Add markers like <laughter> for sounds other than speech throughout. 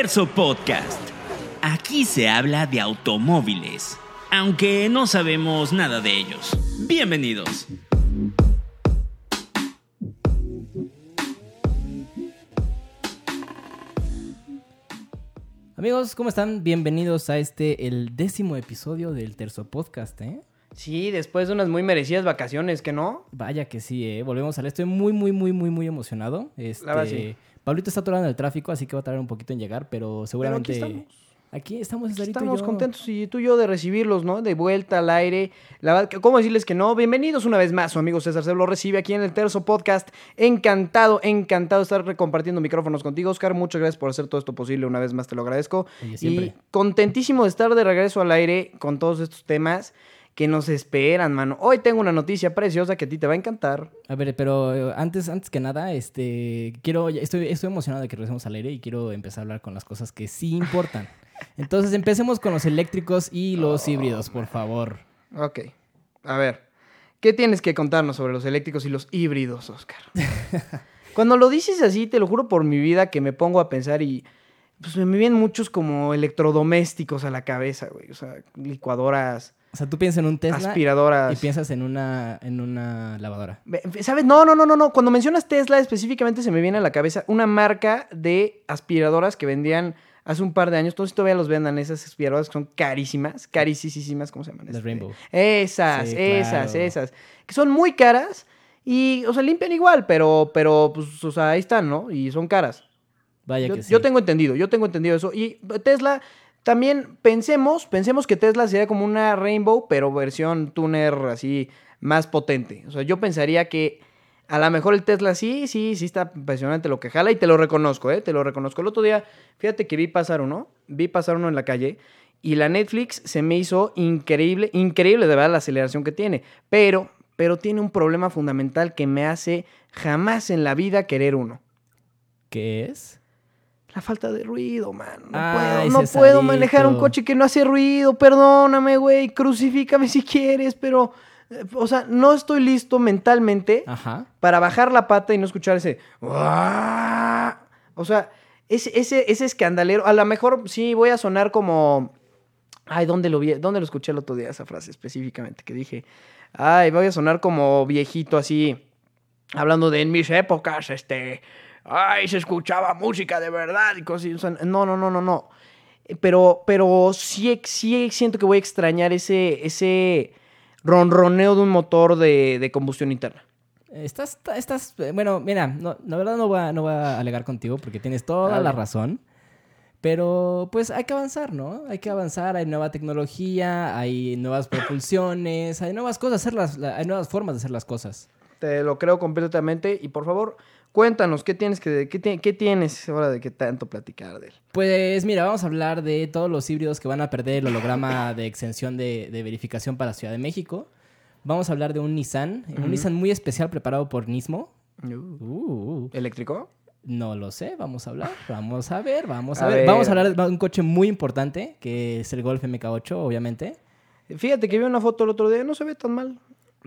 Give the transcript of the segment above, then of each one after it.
Terzo Podcast. Aquí se habla de automóviles, aunque no sabemos nada de ellos. Bienvenidos. Amigos, ¿cómo están? Bienvenidos a este, el décimo episodio del Terzo Podcast, ¿eh? Sí, después de unas muy merecidas vacaciones, ¿que no? Vaya que sí, ¿eh? Volvemos a ver. Estoy muy, muy, muy, muy, muy emocionado. Este, La verdad, sí. Pablito está atorado en el tráfico, así que va a tardar un poquito en llegar, pero seguramente... aquí estamos. Aquí estamos, Estamos contentos y tú y yo de recibirlos, ¿no? De vuelta al aire. La verdad, ¿cómo decirles que no? Bienvenidos una vez más, su amigo César se lo recibe aquí en el Terzo Podcast. Encantado, encantado de estar compartiendo micrófonos contigo, Oscar. Muchas gracias por hacer todo esto posible. Una vez más te lo agradezco. Oye. Y contentísimo de estar de regreso al aire con todos estos temas que nos esperan, mano. Hoy tengo una noticia preciosa que a ti te va a encantar. A ver, pero eh, antes, antes que nada, este, quiero, estoy, estoy emocionado de que regresemos al aire y quiero empezar a hablar con las cosas que sí importan. Entonces, empecemos con los eléctricos y los híbridos, por favor. Ok. A ver, ¿qué tienes que contarnos sobre los eléctricos y los híbridos, Oscar? <laughs> Cuando lo dices así, te lo juro por mi vida que me pongo a pensar y pues me vienen muchos como electrodomésticos a la cabeza, güey. O sea, licuadoras, O sea, tú piensas en un Tesla aspiradoras. y piensas en una, en una lavadora. ¿Sabes? No, no, no, no, no. Cuando mencionas Tesla, específicamente se me viene a la cabeza una marca de aspiradoras que vendían hace un par de años. Todos todavía los vendan, esas aspiradoras que son carísimas, carísimas, ¿cómo se llaman? Las Este, Rainbow. Esas, Sí, esas, claro. esas. Que son muy caras y, o sea, limpian igual, pero, pero, pues, o sea, ahí están, ¿no? Y son caras. Vaya Yo, que sí. yo tengo entendido, yo tengo entendido eso. Y Tesla, también pensemos, pensemos que Tesla sería como una Rainbow, pero versión tuner así más potente. O sea, yo pensaría que a lo mejor el Tesla sí, sí, sí está impresionante lo que jala y te lo reconozco, ¿eh? Te lo reconozco. El otro día, fíjate que vi pasar uno, vi pasar uno en la calle y la Netflix se me hizo increíble, increíble de verdad la aceleración que tiene. Pero, pero tiene un problema fundamental que me hace jamás en la vida querer uno. ¿Qué es? La falta de ruido, man. No Ay, puedo, no puedo manejar un coche que no hace ruido. Perdóname, güey. Crucifícame si quieres, pero. eh, O sea, no estoy listo mentalmente Ajá. para bajar la pata y no escuchar ese. "Uah". O sea, ese, ese, ese escandalero. A lo mejor sí voy a sonar como. Ay, ¿dónde lo vi? ¿Dónde lo escuché el otro día esa frase específicamente? Que dije. Ay, voy a sonar como viejito así. Hablando de en mis épocas, este. Ay, se escuchaba música de verdad y cosas. O sea, no, no, no, no, no. Pero, pero sí, sí siento que voy a extrañar ese, ese ronroneo de un motor de, de combustión interna. Estás, estás, bueno, mira, no, la verdad no voy, a, no voy a alegar contigo porque tienes toda la razón. Pero pues hay que avanzar, ¿no? Hay que avanzar, hay nueva tecnología, hay nuevas propulsiones, hay nuevas cosas, hacer las- la- hay nuevas formas de hacer las cosas. Te lo creo completamente. Y por favor, cuéntanos, ¿qué tienes, que, qué, qué tienes ahora de qué tanto platicar de él? Pues mira, vamos a hablar de todos los híbridos que van a perder el holograma de exención de, de verificación para Ciudad de México. Vamos a hablar de un Nissan, un. Nissan muy especial preparado por Nismo. Uh, ¿Eléctrico? no lo sé, vamos a hablar, vamos a ver, vamos a, A ver. ver. Vamos a hablar de un coche muy importante, que es el Golf MK8, obviamente. Fíjate que vi una foto el otro día, no se ve tan mal.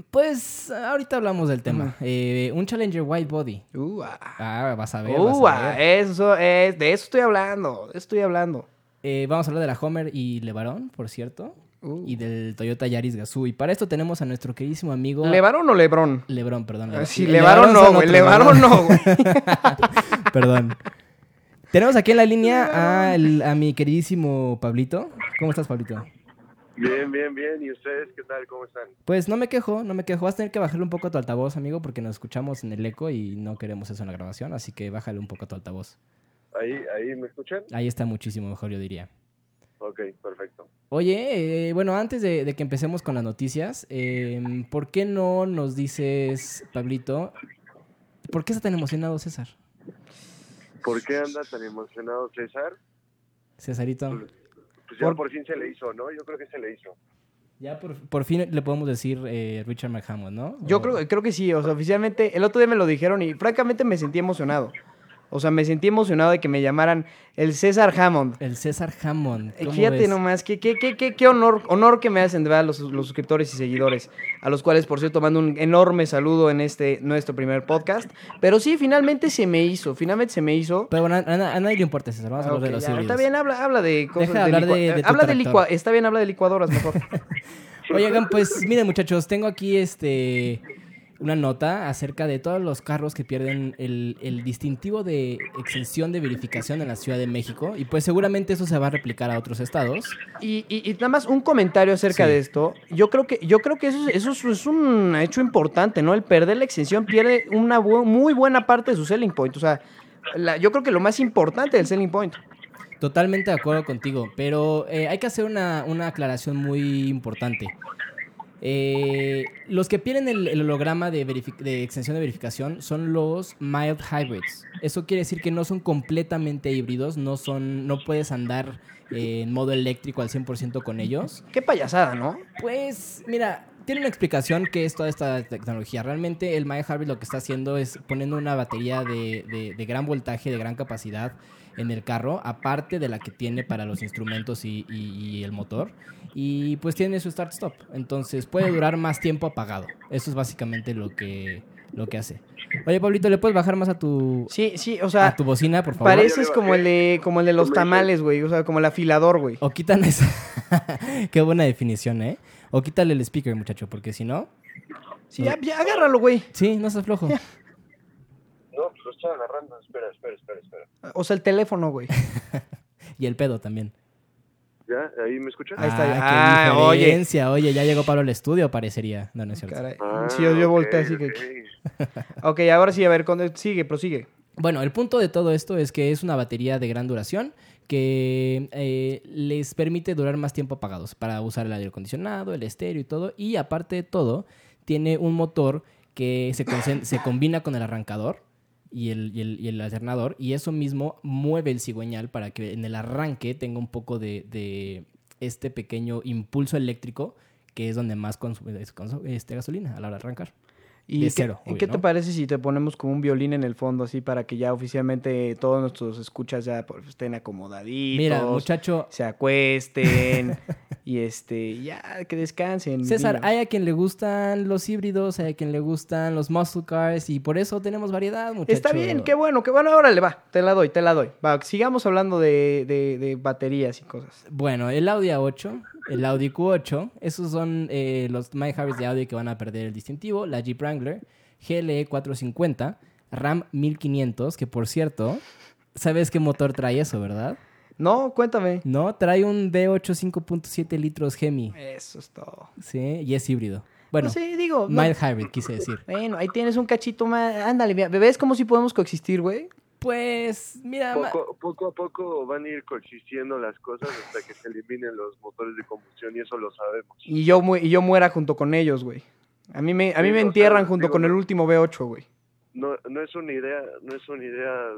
Pues ahorita hablamos del tema. Eh, un Challenger White Body. Uh, ah. Ah, vas a ver. vas Uh, a ah, ver. eso es, de eso estoy hablando, estoy hablando. Eh, vamos a hablar de la Homer y Levarón, por cierto. Y del Toyota Yaris Gazoo. Y para esto tenemos a nuestro queridísimo amigo... ¿Levarón o Lebrón? Lebrón, perdón. Ah. Sí, Le- Levarón no, güey, Levarón no, <laughs> güey. Perdón. Tenemos aquí en la línea a, el- a mi queridísimo Pablito. ¿Cómo estás, Pablito? Bien, bien, bien. ¿Y ustedes qué tal? ¿Cómo están? Pues no me quejo, no me quejo. Vas a tener que bajarle un poco a tu altavoz, amigo, porque nos escuchamos en el eco y no queremos eso en la grabación, así que bájale un poco a tu altavoz. ¿Ahí, ahí me escuchan? Ahí está muchísimo mejor, yo diría. Ok, perfecto. Oye, eh, bueno, antes de, de que empecemos con las noticias, eh, ¿por qué no nos dices, Pablito, por qué está tan emocionado César? ¿Por qué anda tan emocionado César? Cesarito, Pues ya Por- por, fin se le hizo, ¿no? Yo creo que se le hizo. ya por, por fin le podemos decir eh, Richard McHammond, ¿no? Yo O- creo, creo que sí, o sea, oficialmente, el otro día me lo dijeron y francamente me sentí emocionado. O sea, me sentí emocionado de que me llamaran el César Hammond. El César Hammond. Eh, ¿cómo Fíjate ves? nomás, qué, qué, qué, qué, qué honor, honor que me hacen de verdad los, los suscriptores y seguidores, a los cuales, por cierto, mando un enorme saludo en este nuestro primer podcast. Pero sí, finalmente se me hizo, finalmente se me hizo. Pero bueno, a, a- a nadie le importa, César. Vamos a hablar ok, de los ya. Está bien, habla, habla de cosas Deja de hablar de- habla de Está bien, habla de licuadoras mejor. <laughs> Oigan, pues miren muchachos, tengo aquí este una nota acerca de todos los carros que pierden el, el distintivo de exención de verificación en la Ciudad de México y pues seguramente eso se va a replicar a otros estados. Y, y- y nada más un comentario acerca Sí. de esto. Yo creo que, yo creo que eso, es- eso es- es un hecho importante, ¿no? El perder la exención pierde una bu- muy buena parte de su selling point. O sea, la- yo creo que lo más importante del selling point. Totalmente de acuerdo contigo, pero eh, hay que hacer una, una aclaración muy importante. Eh, los que pierden el, el holograma de, extensión de verificación son los mild hybrids. Eso quiere decir que no son completamente híbridos, no son, no puedes andar eh, en modo eléctrico al 100% con ellos. Qué payasada, ¿no? Pues, mira, tiene una explicación que es toda esta tecnología. Realmente el Mild Hybrid lo que está haciendo es poniendo una batería de, de- de gran voltaje, de gran capacidad en el carro, aparte de la que tiene para los instrumentos y, y- y el motor. Y pues tiene su start-stop. Entonces puede durar más tiempo apagado. Eso es básicamente lo que, lo que hace. Oye, Pablito, ¿le puedes bajar más a tu, Sí, sí, o sea, a tu bocina, por favor? pareces como el de, como el de los tamales, güey. O sea, como el afilador, güey. O quitan esa. <laughs> Qué buena definición, ¿eh? O quítale el speaker, muchacho, porque si no. Sí, ya, ya, agárralo, güey. Sí, no seas flojo. No, pues lo estoy agarrando. Espera, espera, espera, espera. O sea, el teléfono, güey. <laughs> Y el pedo también. ¿Ya? ¿Ahí me escuchas? Ahí está, Ah, ya. qué Ah, oye. diferencia. Oye, ya llegó Pablo al estudio, parecería. No, no es cierto. Caray. Ah, Sí, yo, yo ok, volteé así que... ok. Ok, ahora sí, a ver, sigue, prosigue. Bueno, el punto de todo esto es que es una batería de gran duración que eh, les permite durar más tiempo apagados para usar el aire acondicionado, el estéreo y todo. Y aparte de todo, tiene un motor que se, se combina con el arrancador y el, y, el, y el alternador y eso mismo mueve el cigüeñal para que en el arranque tenga un poco de, de este pequeño impulso eléctrico que es donde más consume consume, este, gasolina a la hora de arrancar. ¿Y De cero, ¿y obvio, qué te ¿no? parece si te ponemos como un violín en el fondo, así, para que ya oficialmente todos nuestros escuchas ya pues, estén acomodaditos, Mira, muchacho, se acuesten <laughs> y este, ya que descansen. César, niños. hay a quien le gustan los híbridos, hay a quien le gustan los muscle cars y por eso tenemos variedad, muchachos. Está bien, qué bueno, qué bueno, órale, va, te la doy, te la doy. Va, sigamos hablando de, de- de baterías y cosas. Bueno, el Audi A8, el Audi Q8, esos son eh, los My Harris de Audi que van a perder el distintivo, la Jeep Wrangler, GLE 450, RAM 1500, que por cierto, ¿sabes qué motor trae eso, verdad? No, cuéntame. No, trae un V8 5.7 litros Hemi, Eso es todo. sí, y es híbrido. Bueno, no sé, digo, no- mild hybrid, quise decir. bueno, ahí tienes un cachito más. Ándale, ¿ves cómo si podemos coexistir, güey? Pues, mira, Poco, poco a poco van a ir coexistiendo las cosas hasta que se eliminen los motores de combustión y eso lo sabemos. Y yo, mu- y yo muera junto con ellos, güey. A mí me, a mí Sí, me entierran junto digo, con el último V8, güey. No, no es una idea, no es una idea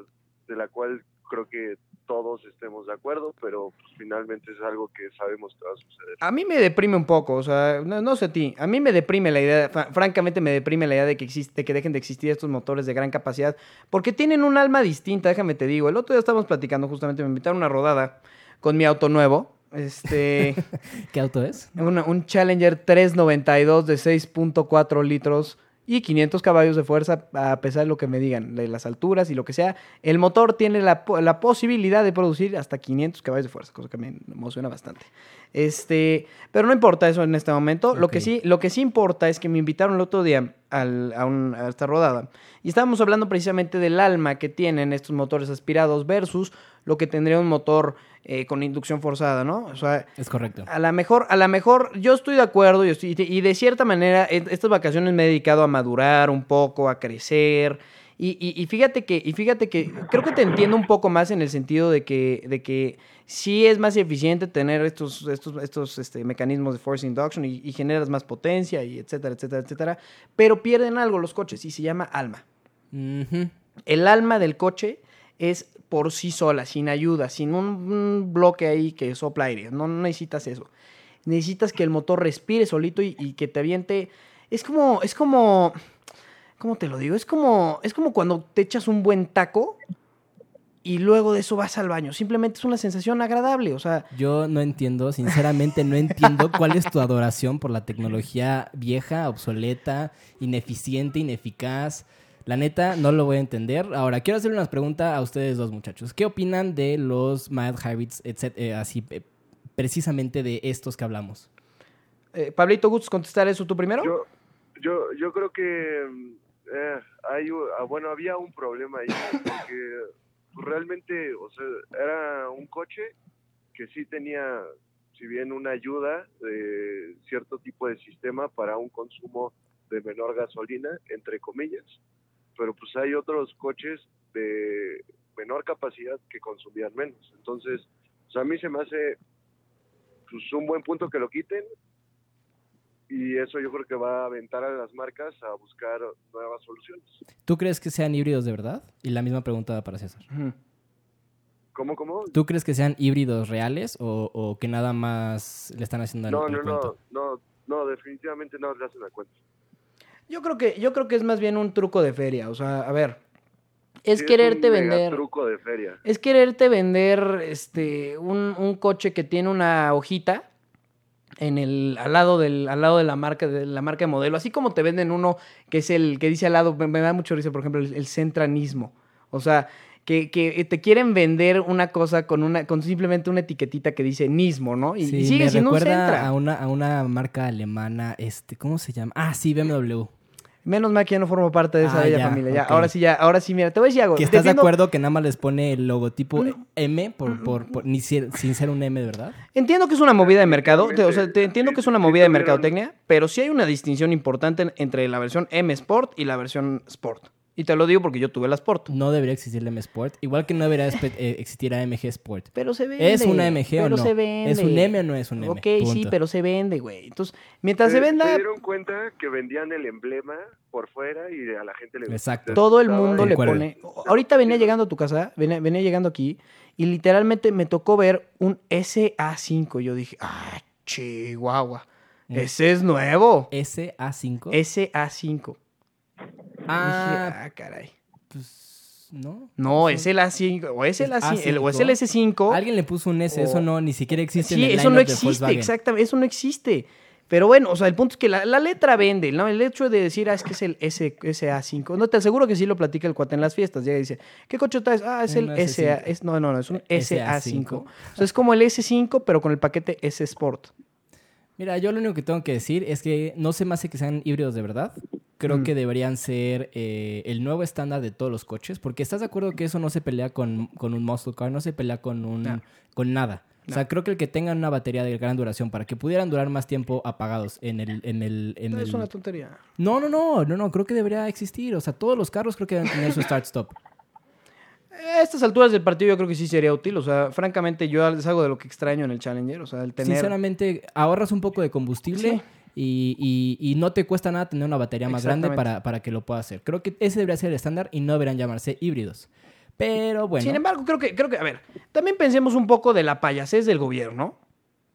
de la cual creo que todos estemos de acuerdo, pero pues, finalmente es algo que sabemos que va a suceder. A mí me deprime un poco, o sea, no, no sé a ti. A mí me deprime la idea, fra- francamente me deprime la idea de que existe, que dejen de existir estos motores de gran capacidad, porque tienen un alma distinta, déjame te digo. El otro día estábamos platicando, justamente me invitaron a una rodada con mi auto nuevo. Este, <laughs> ¿qué auto es? una- un Challenger 392 de 6.4 litros y 500 caballos de fuerza, a pesar de lo que me digan, de las alturas y lo que sea. El motor tiene la, la posibilidad de producir hasta 500 caballos de fuerza, cosa que me emociona bastante. Este, pero no importa eso en este momento. Lo, que sí, lo que sí importa es que me invitaron el otro día al- a, un- a esta rodada y estábamos hablando precisamente del alma que tienen estos motores aspirados versus lo que tendría un motor eh, con inducción forzada, ¿no? O sea, Es correcto. a la mejor, a la mejor, yo estoy de acuerdo y, estoy- y de cierta manera e- estas vacaciones me he dedicado a madurar un poco, a crecer. Y, y- y fíjate que, y fíjate que creo que te entiendo un poco más en el sentido de que, de que sí es más eficiente tener estos, estos, estos este, mecanismos de force induction y, y generas más potencia y etcétera, etcétera, etcétera. Pero pierden algo los coches y se llama alma. El alma del coche es por sí sola, sin ayuda, sin un, bloque ahí que sopla aire. No, necesitas eso. Necesitas que el motor respire solito y, y que te aviente. Es como, es como, ¿cómo te lo digo? Es como, es como cuando te echas un buen taco y luego de eso vas al baño. Simplemente es una sensación agradable, o sea, Yo no entiendo, sinceramente no entiendo cuál es tu adoración por la tecnología vieja, obsoleta, ineficiente, ineficaz. La neta, no lo voy a entender. Ahora, quiero hacerle una pregunta a ustedes dos muchachos. ¿Qué opinan de los hybrids, etcétera, así, eh, precisamente de estos que hablamos? eh, Pablito, ¿gustas contestar eso tú primero? Yo, yo, yo creo que eh, hay, ah, bueno, había un problema ahí <laughs> porque realmente, o sea, era un coche que sí tenía, si bien una ayuda de cierto tipo de sistema para un consumo de menor gasolina, entre comillas, pero pues hay otros coches de menor capacidad que consumían menos. Entonces, o sea, a mí se me hace pues, un buen punto que lo quiten y eso yo creo que va a aventar a las marcas a buscar nuevas soluciones. ¿Tú crees que sean híbridos de verdad? Y la misma pregunta para César. ¿Cómo, cómo? ¿Tú crees que sean híbridos reales o, o que nada más le están haciendo el, No, el no, no, cuento? no, no, definitivamente no le hacen la cuenta. Yo creo que, yo creo que es más bien un truco de feria. O sea, a ver. Es Sí, quererte un mega vender. truco de feria. Es quererte vender este un, un coche que tiene una hojita en el al lado del al lado de la marca de la marca de modelo, así como te venden uno que es el que dice al lado, me, me da mucho risa, por ejemplo, el, el centranismo. O sea, que, que te quieren vender una cosa con una con simplemente una etiquetita que dice nismo, ¿no? Y, Sí, y sigue me siendo un recuerda Centra. a una, a una marca alemana, este, ¿cómo se llama? Ah, sí, BMW. Menos mal que ya no formo parte de esa Ah, bella ya, familia. Ya, ahora sí, ya, ahora sí, mira, te voy a decir algo. Que estás Defiendo- de acuerdo que nada más les pone el logotipo No. M por, por, por- ni si- sin ser un M, verdad. Entiendo que es una movida de mercado, te- o sea, te entiendo que es una movida de mercadotecnia, pero sí hay una distinción importante en- entre la versión M Sport y la versión Sport. Y te lo digo porque yo tuve la Sport. No debería existir el M Sport. Igual que no debería eh, existir AMG Sport. Pero se vende. ¿Es una MG o pero no? se vende. ¿Es un M o no es un M? Ok, sí, pero se vende, güey. Entonces, mientras se Se- venda, Se dieron cuenta que vendían el emblema por fuera y a la gente le Exacto. todo el mundo le pone... Ahorita venía llegando a tu casa, venía, venía llegando aquí, y literalmente me tocó ver un SA5. Yo dije, ah, chihuahua. Mm. Ese es nuevo. SA5. SA5. Ah, Dije, ah, caray. pues no. No, es el A5, o es el, Es A5, el- o es el A5. S5. Alguien le puso un S, eso no, ni siquiera existe Sí, en el eso no existe, exactamente, eso no existe. Pero bueno, o sea, el punto es que la, la letra vende, ¿no? El hecho de decir, ah, es que es el S, SA5. No, te aseguro que sí lo platica el cuate en las fiestas. Llega y dice, ¿qué coche traes? Ah, es el SA. S5. Es, no, no, no, es un SA5. SA5. O sea, es como el S5, pero con el paquete S Sport. Mira, yo lo único que tengo que decir es que no se me hace que sean híbridos de verdad. Creo Mm. que deberían ser eh, el nuevo estándar de todos los coches, porque estás de acuerdo que eso no se pelea con, con un muscle car, no se pelea con un No. con nada. O sea, creo que el que tengan una batería de gran duración para que pudieran durar más tiempo apagados en el en el en No, el es una tontería. No, no, no, no, no, creo que debería existir, o sea, todos los carros creo que deben tener su start stop. A estas alturas del partido yo creo que sí sería útil. O sea, francamente, yo es algo de lo que extraño en el Challenger. O sea, el tener... Sinceramente, ahorras un poco de combustible Sí. y, y- y no te cuesta nada tener una batería más grande para, para que lo pueda hacer. Creo que ese debería ser el estándar y no deberían llamarse híbridos. Pero bueno, Sin embargo, creo que, creo que, a ver, también pensemos un poco de la payasez del gobierno.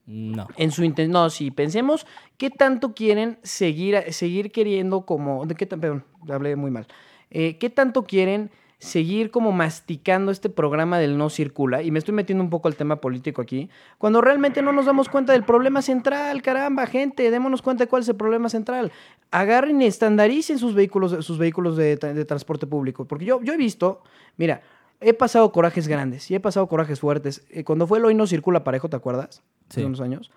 no. En su inten- No, sí, pensemos qué tanto quieren seguir, seguir queriendo como. ¿De qué tan, perdón, hablé muy mal. Eh, ¿Qué tanto quieren seguir como masticando este programa del no circula? Y me estoy metiendo un poco al tema político aquí. Cuando realmente no nos damos cuenta del problema central, caramba, gente, démonos cuenta de cuál es el problema central. Agarren y estandaricen sus vehículos, sus vehículos de, tra- de transporte público. Porque yo, yo he visto, mira, he pasado corajes grandes y he pasado corajes fuertes. Eh, cuando fue el hoy no circula parejo, ¿te acuerdas? Hace unos años.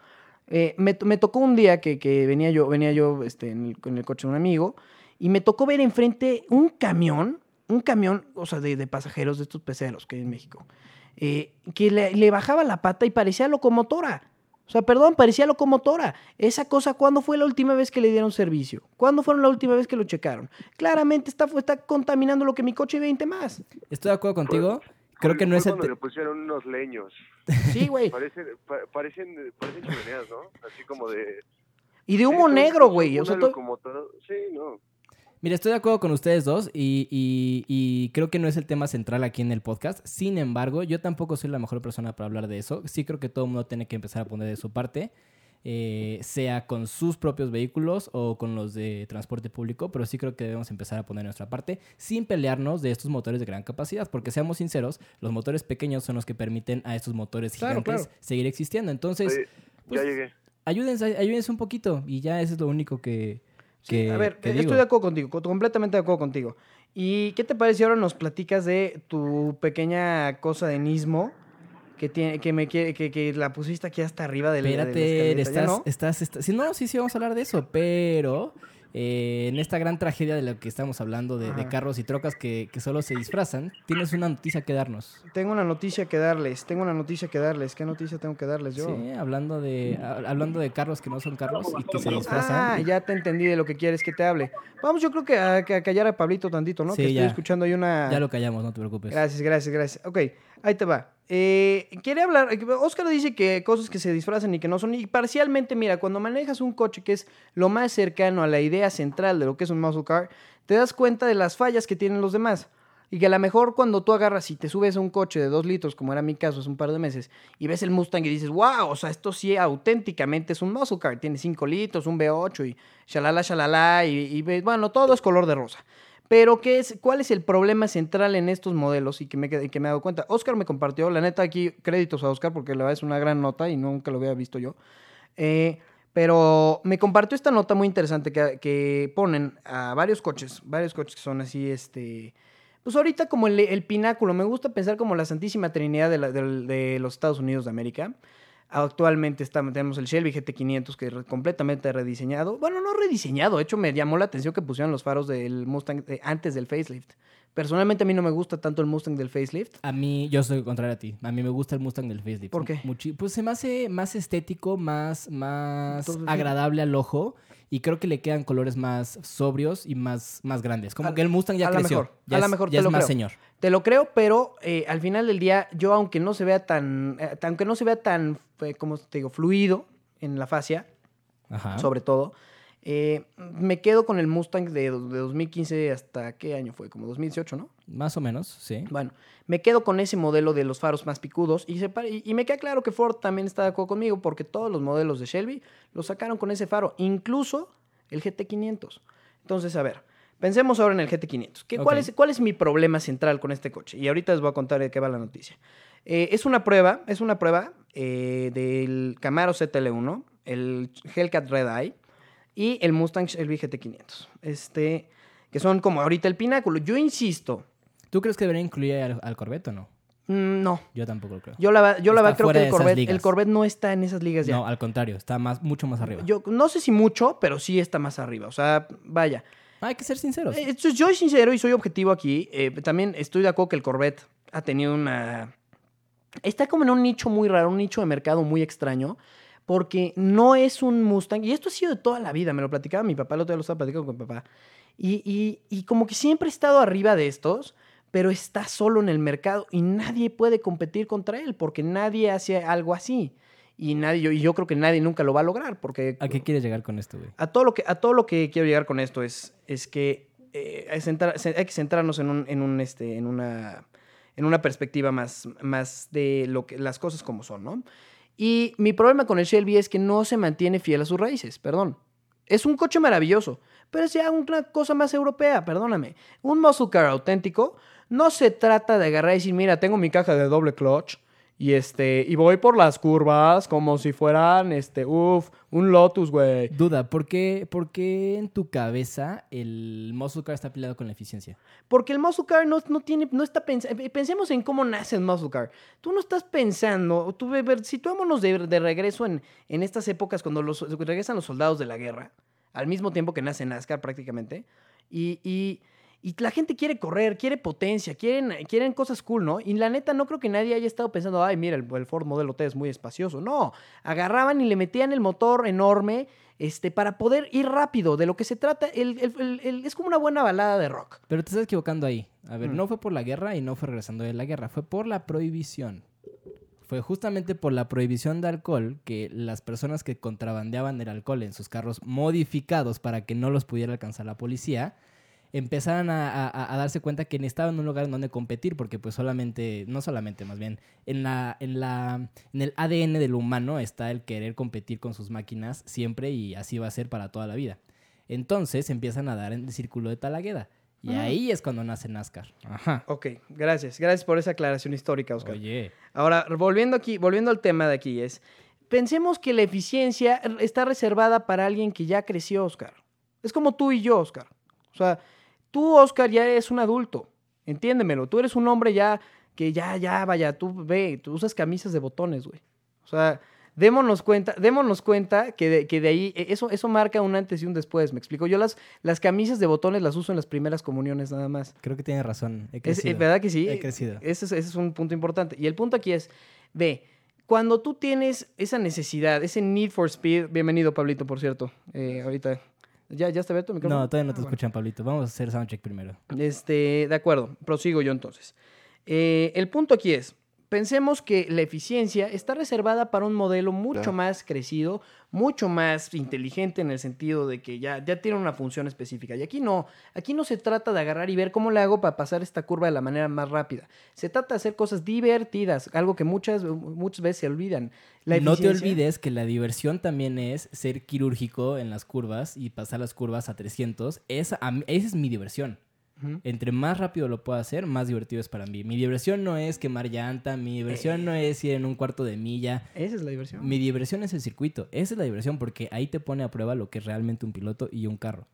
Eh, me, me tocó un día que, que venía yo, venía yo este, en, el, en el coche de un amigo y me tocó ver enfrente un camión, un camión, o sea, de, de pasajeros de estos peceros que hay en México, eh, que le, le bajaba la pata y parecía locomotora. O sea, perdón, parecía locomotora. Esa cosa, ¿cuándo fue la última vez que le dieron servicio? ¿Cuándo fueron la última vez que lo checaron? Claramente está, está contaminando lo que mi coche 20 más. Estoy de acuerdo contigo. Creo Fue- que no fue es el... cuando te- le pusieron unos leños. Sí, güey. Parecen, pa- parecen, parecen chimeneas, ¿no? Así como de... Y de humo Sí, negro, güey. O sea, to- locomotora. Sí, no. Mira, estoy de acuerdo con ustedes dos y, y- y creo que no es el tema central aquí en el podcast. Sin embargo, yo tampoco soy la mejor persona para hablar de eso. Sí creo que todo el mundo tiene que empezar a poner de su parte. eh, sea con sus propios vehículos o con los de transporte público, pero sí creo que debemos empezar a poner nuestra parte sin pelearnos de estos motores de gran capacidad, porque seamos sinceros, los motores pequeños son los que permiten a estos motores Claro, gigantes claro. seguir existiendo. Entonces, Oye, pues, ya llegué. ayúdense, ayúdense un poquito y ya eso es lo único que, Sí, que a ver, eh, digo. estoy de acuerdo contigo, co- completamente de acuerdo contigo. ¿Y qué te parece ahora nos platicas de tu pequeña cosa de nismo que tiene, que me que, que la pusiste aquí hasta arriba del de Espérate, ¿ya estás, no? estás, estás- sí, no, sí, sí, vamos a hablar de eso, pero eh, en esta gran tragedia de la que estamos hablando, de, carros y trocas que, que solo se disfrazan, tienes una noticia que darnos. Tengo una noticia que darles, tengo una noticia que darles. ¿Qué noticia tengo que darles yo? Sí, hablando de, ha- hablando de carros que no son carros y que se disfrazan. Ah, ya te entendí de lo que quieres que te hable. Vamos, yo creo que a, que a callar a Pablito tantito, ¿no? Sí, que estoy ya. escuchando ahí una... Ya lo callamos, no te preocupes. Gracias, gracias, gracias. Ok, ahí te va. Eh, hablar, Oscar dice que cosas que se disfrazan y que no son, y parcialmente, mira, cuando manejas un coche que es lo más cercano a la idea central de lo que es un muscle car, te das cuenta de las fallas que tienen los demás. Y que a lo mejor cuando tú agarras y te subes a un coche de dos litros, como era mi caso hace un par de meses, y ves el Mustang y dices, wow, o sea, esto sí auténticamente es un muscle car, tiene 5 litros, un V8 y shalala, shalala, y, y bueno, todo es color de rosa. Pero, ¿qué es, ¿cuál es el problema central en estos modelos? Y que me, que me he dado cuenta. Oscar me compartió, la neta, aquí créditos a Oscar porque la verdad es una gran nota y nunca lo había visto yo. Eh, pero me compartió esta nota muy interesante que, que ponen a varios coches, varios coches que son así, este... Pues ahorita como el, pináculo, me gusta pensar como la Santísima Trinidad de los Estados Unidos de América. Actualmente está- tenemos el Shelby GT500 que es re- completamente rediseñado. Bueno, no rediseñado, de hecho me llamó la atención que pusieron los faros del Mustang de- antes del facelift. Personalmente a mí no me gusta tanto el Mustang del facelift. A mí, yo soy contrario a ti. A mí me gusta el Mustang del facelift. ¿Por qué? Muchi- pues se me hace más estético, más, más Entonces, agradable al ojo. Y creo que le quedan colores más sobrios y más, más grandes. Como A- que el Mustang ya a creció. mejor, ya a la es- mejor ya te es lo más creo. señor. Te lo creo, pero eh, al final del día, yo aunque no se vea tan, eh, aunque no se vea tan, eh, como te digo, fluido en la fascia, Ajá. sobre todo, me quedo con el Mustang de, de 2015 hasta qué año fue, como 2018, ¿no? Más o menos, sí. Bueno, me quedo con ese modelo de los faros más picudos y, se y, y me queda claro que Ford también está de acuerdo conmigo porque todos los modelos de Shelby los sacaron con ese faro, incluso el GT500. Entonces, a ver, pensemos ahora en el GT500. ¿Qué, cuál, es, ¿Cuál es mi problema central con este coche? Y ahorita les voy a contar de qué va la noticia. Eh, es una prueba, es una prueba eh, del Camaro ZL1, el Hellcat Red Eye y el Mustang Shelby GT500. Este, que son como ahorita el pináculo. Yo insisto, ¿Tú crees que debería incluir al, al Corvette o no? mm, no, Yo tampoco lo creo. yo la, yo la verdad creo que el Corvette, el Corvette no está en esas ligas ya. No, al contrario, está más, mucho más arriba. Yo no sé si mucho, pero sí está más arriba. O sea, vaya. Hay que ser sinceros. Eh, yo soy sincero y soy objetivo aquí. Eh, también estoy de acuerdo que el Corvette ha tenido una... Está como en un nicho muy raro, un nicho de mercado muy extraño. Porque no es un Mustang. Y esto ha sido de toda la vida. Me lo platicaba mi papá, el otro día lo estaba platicando con mi papá. Y, y- y como que siempre ha estado arriba de estos, pero está solo en el mercado y nadie puede competir contra él porque nadie hace algo así. Y, nadie, yo, y yo creo que nadie nunca lo va a lograr porque ¿A qué quieres llegar con esto, güey? a todo lo que, a todo lo que quiero llegar con esto es, es que eh, hay que centrarnos en, un, en, un, este, en, una, en una perspectiva más, más de lo que, las cosas como son, ¿no? Y mi problema con el Shelby es que no se mantiene fiel a sus raíces, perdón. Es un coche maravilloso, pero es ya una cosa más europea, perdóname. Un muscle car auténtico no se trata de agarrar y decir, mira, tengo mi caja de doble clutch y este y voy por las curvas como si fueran este, uff, un Lotus, güey. Duda, ¿por qué, por qué en tu cabeza el muscle car está peleado con la eficiencia? Porque el muscle car no, no tiene, no está pensando. Pensemos en cómo nace el muscle car. Tú no estás pensando. Tú, situémonos de, de regreso en, en estas épocas cuando los, regresan los soldados de la guerra, al mismo tiempo que nace NASCAR prácticamente. Y, y, y la gente quiere correr, quiere potencia, quieren, quieren cosas cool, ¿no? Y la neta, no creo que nadie haya estado pensando, ay, mira, el, el Ford Modelo T es muy espacioso. No, agarraban y le metían el motor enorme este, para poder ir rápido. De lo que se trata, el- el- el- el- es como una buena balada de rock. Pero te estás equivocando ahí. A ver, Mm. no fue por la guerra y no fue regresando de la guerra, fue por la prohibición. Fue justamente por la prohibición de alcohol que las personas que contrabandeaban el alcohol en sus carros modificados para que no los pudiera alcanzar la policía, empezaron a, a- a darse cuenta que necesitaban un lugar en donde competir, porque pues solamente, no solamente, más bien, en, la, en, la, en el ADN del humano está el querer competir con sus máquinas siempre y así va a ser para toda la vida. Entonces empiezan a dar en el círculo de Talagueda. Y ahí es cuando nace NASCAR. Ajá. Ok, gracias. Gracias por esa aclaración histórica, Oscar. Oye. Ahora, volviendo aquí, volviendo al tema de aquí, es. Pensemos que la eficiencia está reservada para alguien que ya creció, Oscar. Es como tú y yo, Oscar. O sea, tú, Oscar, ya eres un adulto. Entiéndemelo. Tú eres un hombre ya que ya, ya, vaya, tú ve, tú usas camisas de botones, güey. O sea, démonos cuenta, démonos cuenta que de, que de ahí, e- eso, eso marca un antes y un después, me explico. Yo las, las camisas de botones las uso en las primeras comuniones nada más. Creo que tiene razón. He Es, crecido. es verdad que sí. He crecido. Ese es, ese es un punto importante. Y el punto aquí es, ve, cuando tú tienes esa necesidad, ese need for speed, bienvenido Pablito, por cierto, eh, ahorita, ¿ya, ya está abierto el micrófono? No, todavía no te Ah, bueno. escuchan, Pablito. Vamos a hacer soundcheck primero. Este, de acuerdo, prosigo yo entonces. Eh, el punto aquí es, pensemos que la eficiencia está reservada para un modelo mucho Claro. más crecido, mucho más inteligente en el sentido de que ya, ya tiene una función específica. Y aquí no, aquí no se trata de agarrar y ver cómo le hago para pasar esta curva de la manera más rápida. Se trata de hacer cosas divertidas, algo que muchas, muchas veces se olvidan. La no te olvides que la diversión también es ser quirúrgico en las curvas y pasar las curvas a 300. Esa, esa es mi diversión. Entre más rápido lo pueda hacer, más divertido es para mí. Mi diversión no es quemar llanta, mi diversión no es ir en un cuarto de milla. Esa es la diversión. Mi diversión es el circuito. Esa es la diversión porque ahí te pone a prueba lo que es realmente un piloto y un carro.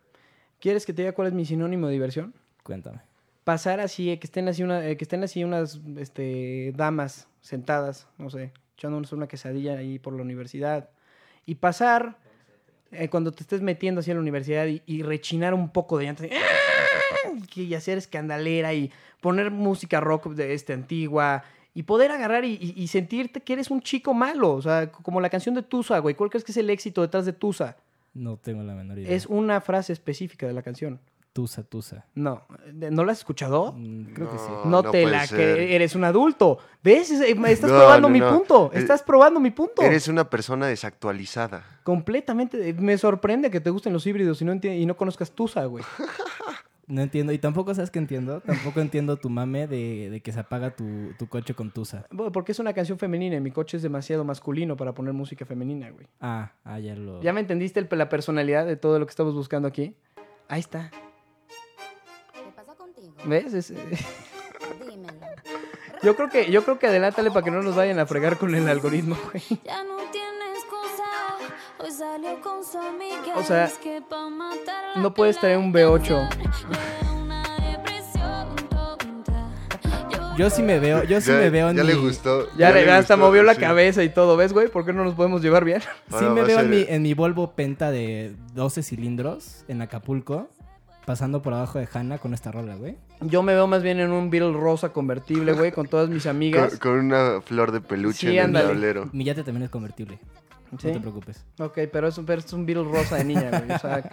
¿Quieres que te diga cuál es mi sinónimo de diversión? Cuéntame. pasar así, eh, que estén así, una, eh, que estén así unas este, damas sentadas, no sé, echándonos una quesadilla ahí por la universidad. Y pasar, eh, cuando te estés metiendo así en la universidad y, y rechinar un poco de llanto, así, ¡ah! Que- y hacer escandalera y poner música rock de este, antigua. Y poder agarrar y, y- y sentirte que eres un chico malo. O sea, como la canción de Tusa, güey. ¿Cuál crees que es el éxito detrás de Tusa? No tengo la menor idea. Es una frase específica de la canción. Tusa, tusa. No, ¿no la has escuchado? Mm, creo que sí. No, no te la ser. que eres un adulto. ¿Ves? Es- eh, Estás No, probando no, mi no. punto. Eh, Estás probando mi punto. Eres una persona desactualizada. Completamente. Me sorprende que te gusten los híbridos y no, y no conozcas Tusa, güey. <laughs> No entiendo. Y tampoco sabes que entiendo. Tampoco entiendo tu mame de, de que se apaga tu, tu coche con Tusa. Bueno, Porque es una canción femenina y mi coche es demasiado masculino para poner música femenina, güey. Ah, ah, ya lo. ¿Ya me entendiste el- la personalidad de todo lo que estamos buscando aquí? Ahí está. ¿Qué pasa contigo? ¿Ves? Es- eh, Dímelo. <laughs> yo creo que yo creo que adelántale para que no nos vayan a fregar con el algoritmo, güey. Ya no O sea, Es que pa' matar la no puedes traer un de V8. pensar, de una depresión tonta. Yo Yo sí me veo, yo sí ya me veo en ya mi... le gustó. Ya, le le- hasta gustó, movió la sí. cabeza y todo, ¿ves, güey? ¿Por qué no nos podemos llevar bien? <laughs> Sí me veo en mi, en mi Volvo Penta de 12 cilindros en Acapulco, pasando por abajo de Hanna con esta rola, güey. Yo me veo más bien en un Beetle rosa convertible, güey, con todas mis <laughs> amigas. con una flor de peluche Sí, en el tablero. Mi yate también es convertible. ¿Sí? No te preocupes. Ok, pero es, un- pero es un rosa de niña, güey. O sea,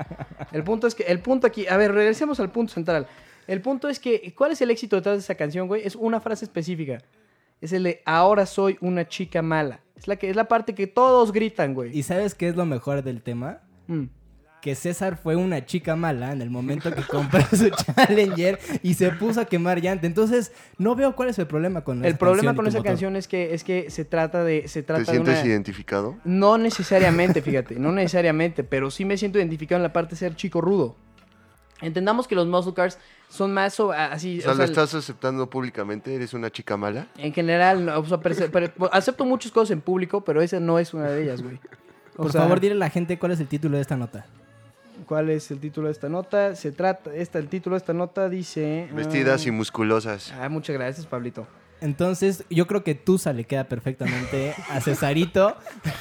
el punto es que, el punto aquí, a ver, regresemos al punto central. El punto es que, ¿cuál es el éxito detrás de esa canción, güey? Es una frase específica. Es el de, ahora soy una chica mala. Es la, que, es la parte que todos gritan, güey. ¿Y sabes qué es lo mejor del tema? Mm. Que César fue una chica mala en el momento que compró <laughs> su Challenger y se puso a quemar llanta. Entonces, no veo cuál es el problema con El esa problema canción y con esa motor. canción es que, es que se trata de, se ¿Te trata de sientes una... identificado? No necesariamente, fíjate, no necesariamente, pero sí me siento identificado en la parte de ser chico rudo. Entendamos que los muscle cars son más so- así, O sea, o ¿lo estás aceptando públicamente? ¿Eres una chica mala? en general, no, o sea, pero- pero- <laughs> acepto muchas cosas en público, pero esa no es una de ellas, güey. O Por sea, favor, dile a la gente cuál es el título de esta nota. ¿Cuál es el título de esta nota? Se trata, esta, el título de esta nota dice... Vestidas ah, y musculosas. Ah, muchas gracias, Pablito. Entonces, yo creo que Tusa le queda perfectamente a Cesarito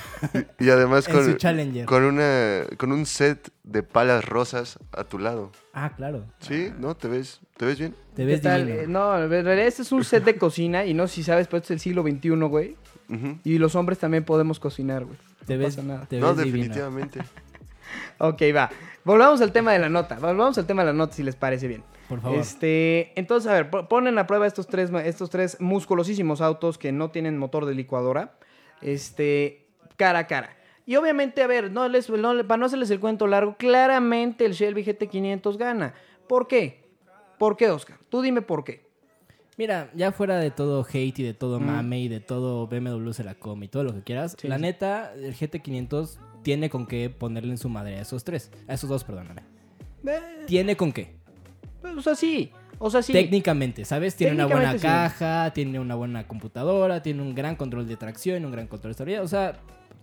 <laughs> Y además en con, su Challenger. con, una, con un set de palas rosas a tu lado. Ah, claro. ¿Sí? ¿No? ¿Te ves, ¿te ves bien? Te ¿Qué ves divino. Eh, no, en realidad este es un set de cocina y no sé si sabes, pero este es el siglo XXI, güey. Y los hombres también podemos cocinar, güey. te no ves, pasa nada. te No, ves definitivamente. <laughs> Ok, va. Volvamos al tema de la nota. Volvamos al tema de la nota, si les parece bien. Por favor. Este, entonces, a ver, po- ponen a prueba estos tres, estos tres musculosísimos autos que no tienen motor de licuadora. Este, cara a cara. Y obviamente, a ver, no les, no para no hacerles el cuento largo, claramente el Shelby GT500 gana. ¿Por qué? ¿Por qué, Oscar? Tú dime por qué. Mira, ya fuera de todo hate y de todo Mm. mame y de todo BMW se la come y todo lo que quieras, Sí, la neta, el GT500 tiene con qué ponerle en su madre a esos tres. A esos dos, perdóname. Eh, Tiene con qué. o sea, sí. O sea, sí. Técnicamente, ¿sabes? Tiene una buena sí. caja, tiene una buena computadora, tiene un gran control de tracción, un gran control de estabilidad. O sea,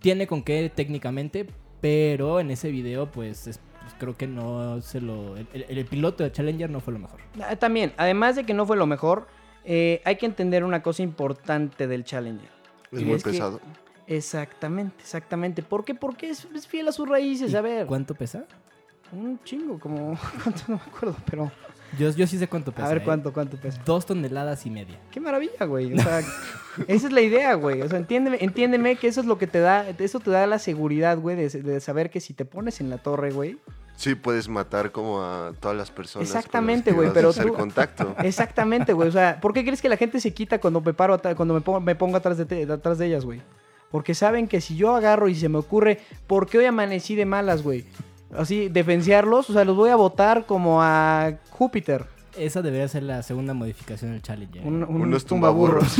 tiene con qué técnicamente, pero en ese video, pues, es- pues, creo que no se lo. El, el- el piloto de Challenger no fue lo mejor. Ah, También, además de que no fue lo mejor, eh, hay que entender una cosa importante del Challenger. Es muy es que- pesado. Exactamente, exactamente. ¿Por qué? Porque es, es fiel a sus raíces. ¿Y A ver, ¿Cuánto pesa? un chingo, como. <laughs> ¿Cuánto? No me acuerdo, pero. Yo, yo sí sé cuánto pesa. a ver ¿eh? cuánto, cuánto pesa. Dos toneladas y media. Qué maravilla, güey. O sea, esa es la idea, güey. O sea, entiéndeme, entiéndeme que eso es lo que te da, eso te da la seguridad, güey, de, de saber que si te pones en la torre, güey. Sí, puedes matar como a todas las personas. Exactamente, <laughs> güey, pero hacer tú- contacto. <laughs> Exactamente, güey. O sea, ¿por qué crees que la gente se quita cuando me paro, cuando me pongo, me pongo atrás de, te- atrás de ellas, güey? Porque saben que si yo agarro y se me ocurre, ¿por qué hoy amanecí de malas, güey? Así, defenciarlos, o sea, los voy a botar como a Júpiter. Esa debería ser la segunda modificación del Challenger. Un, un Unos tumbaburros.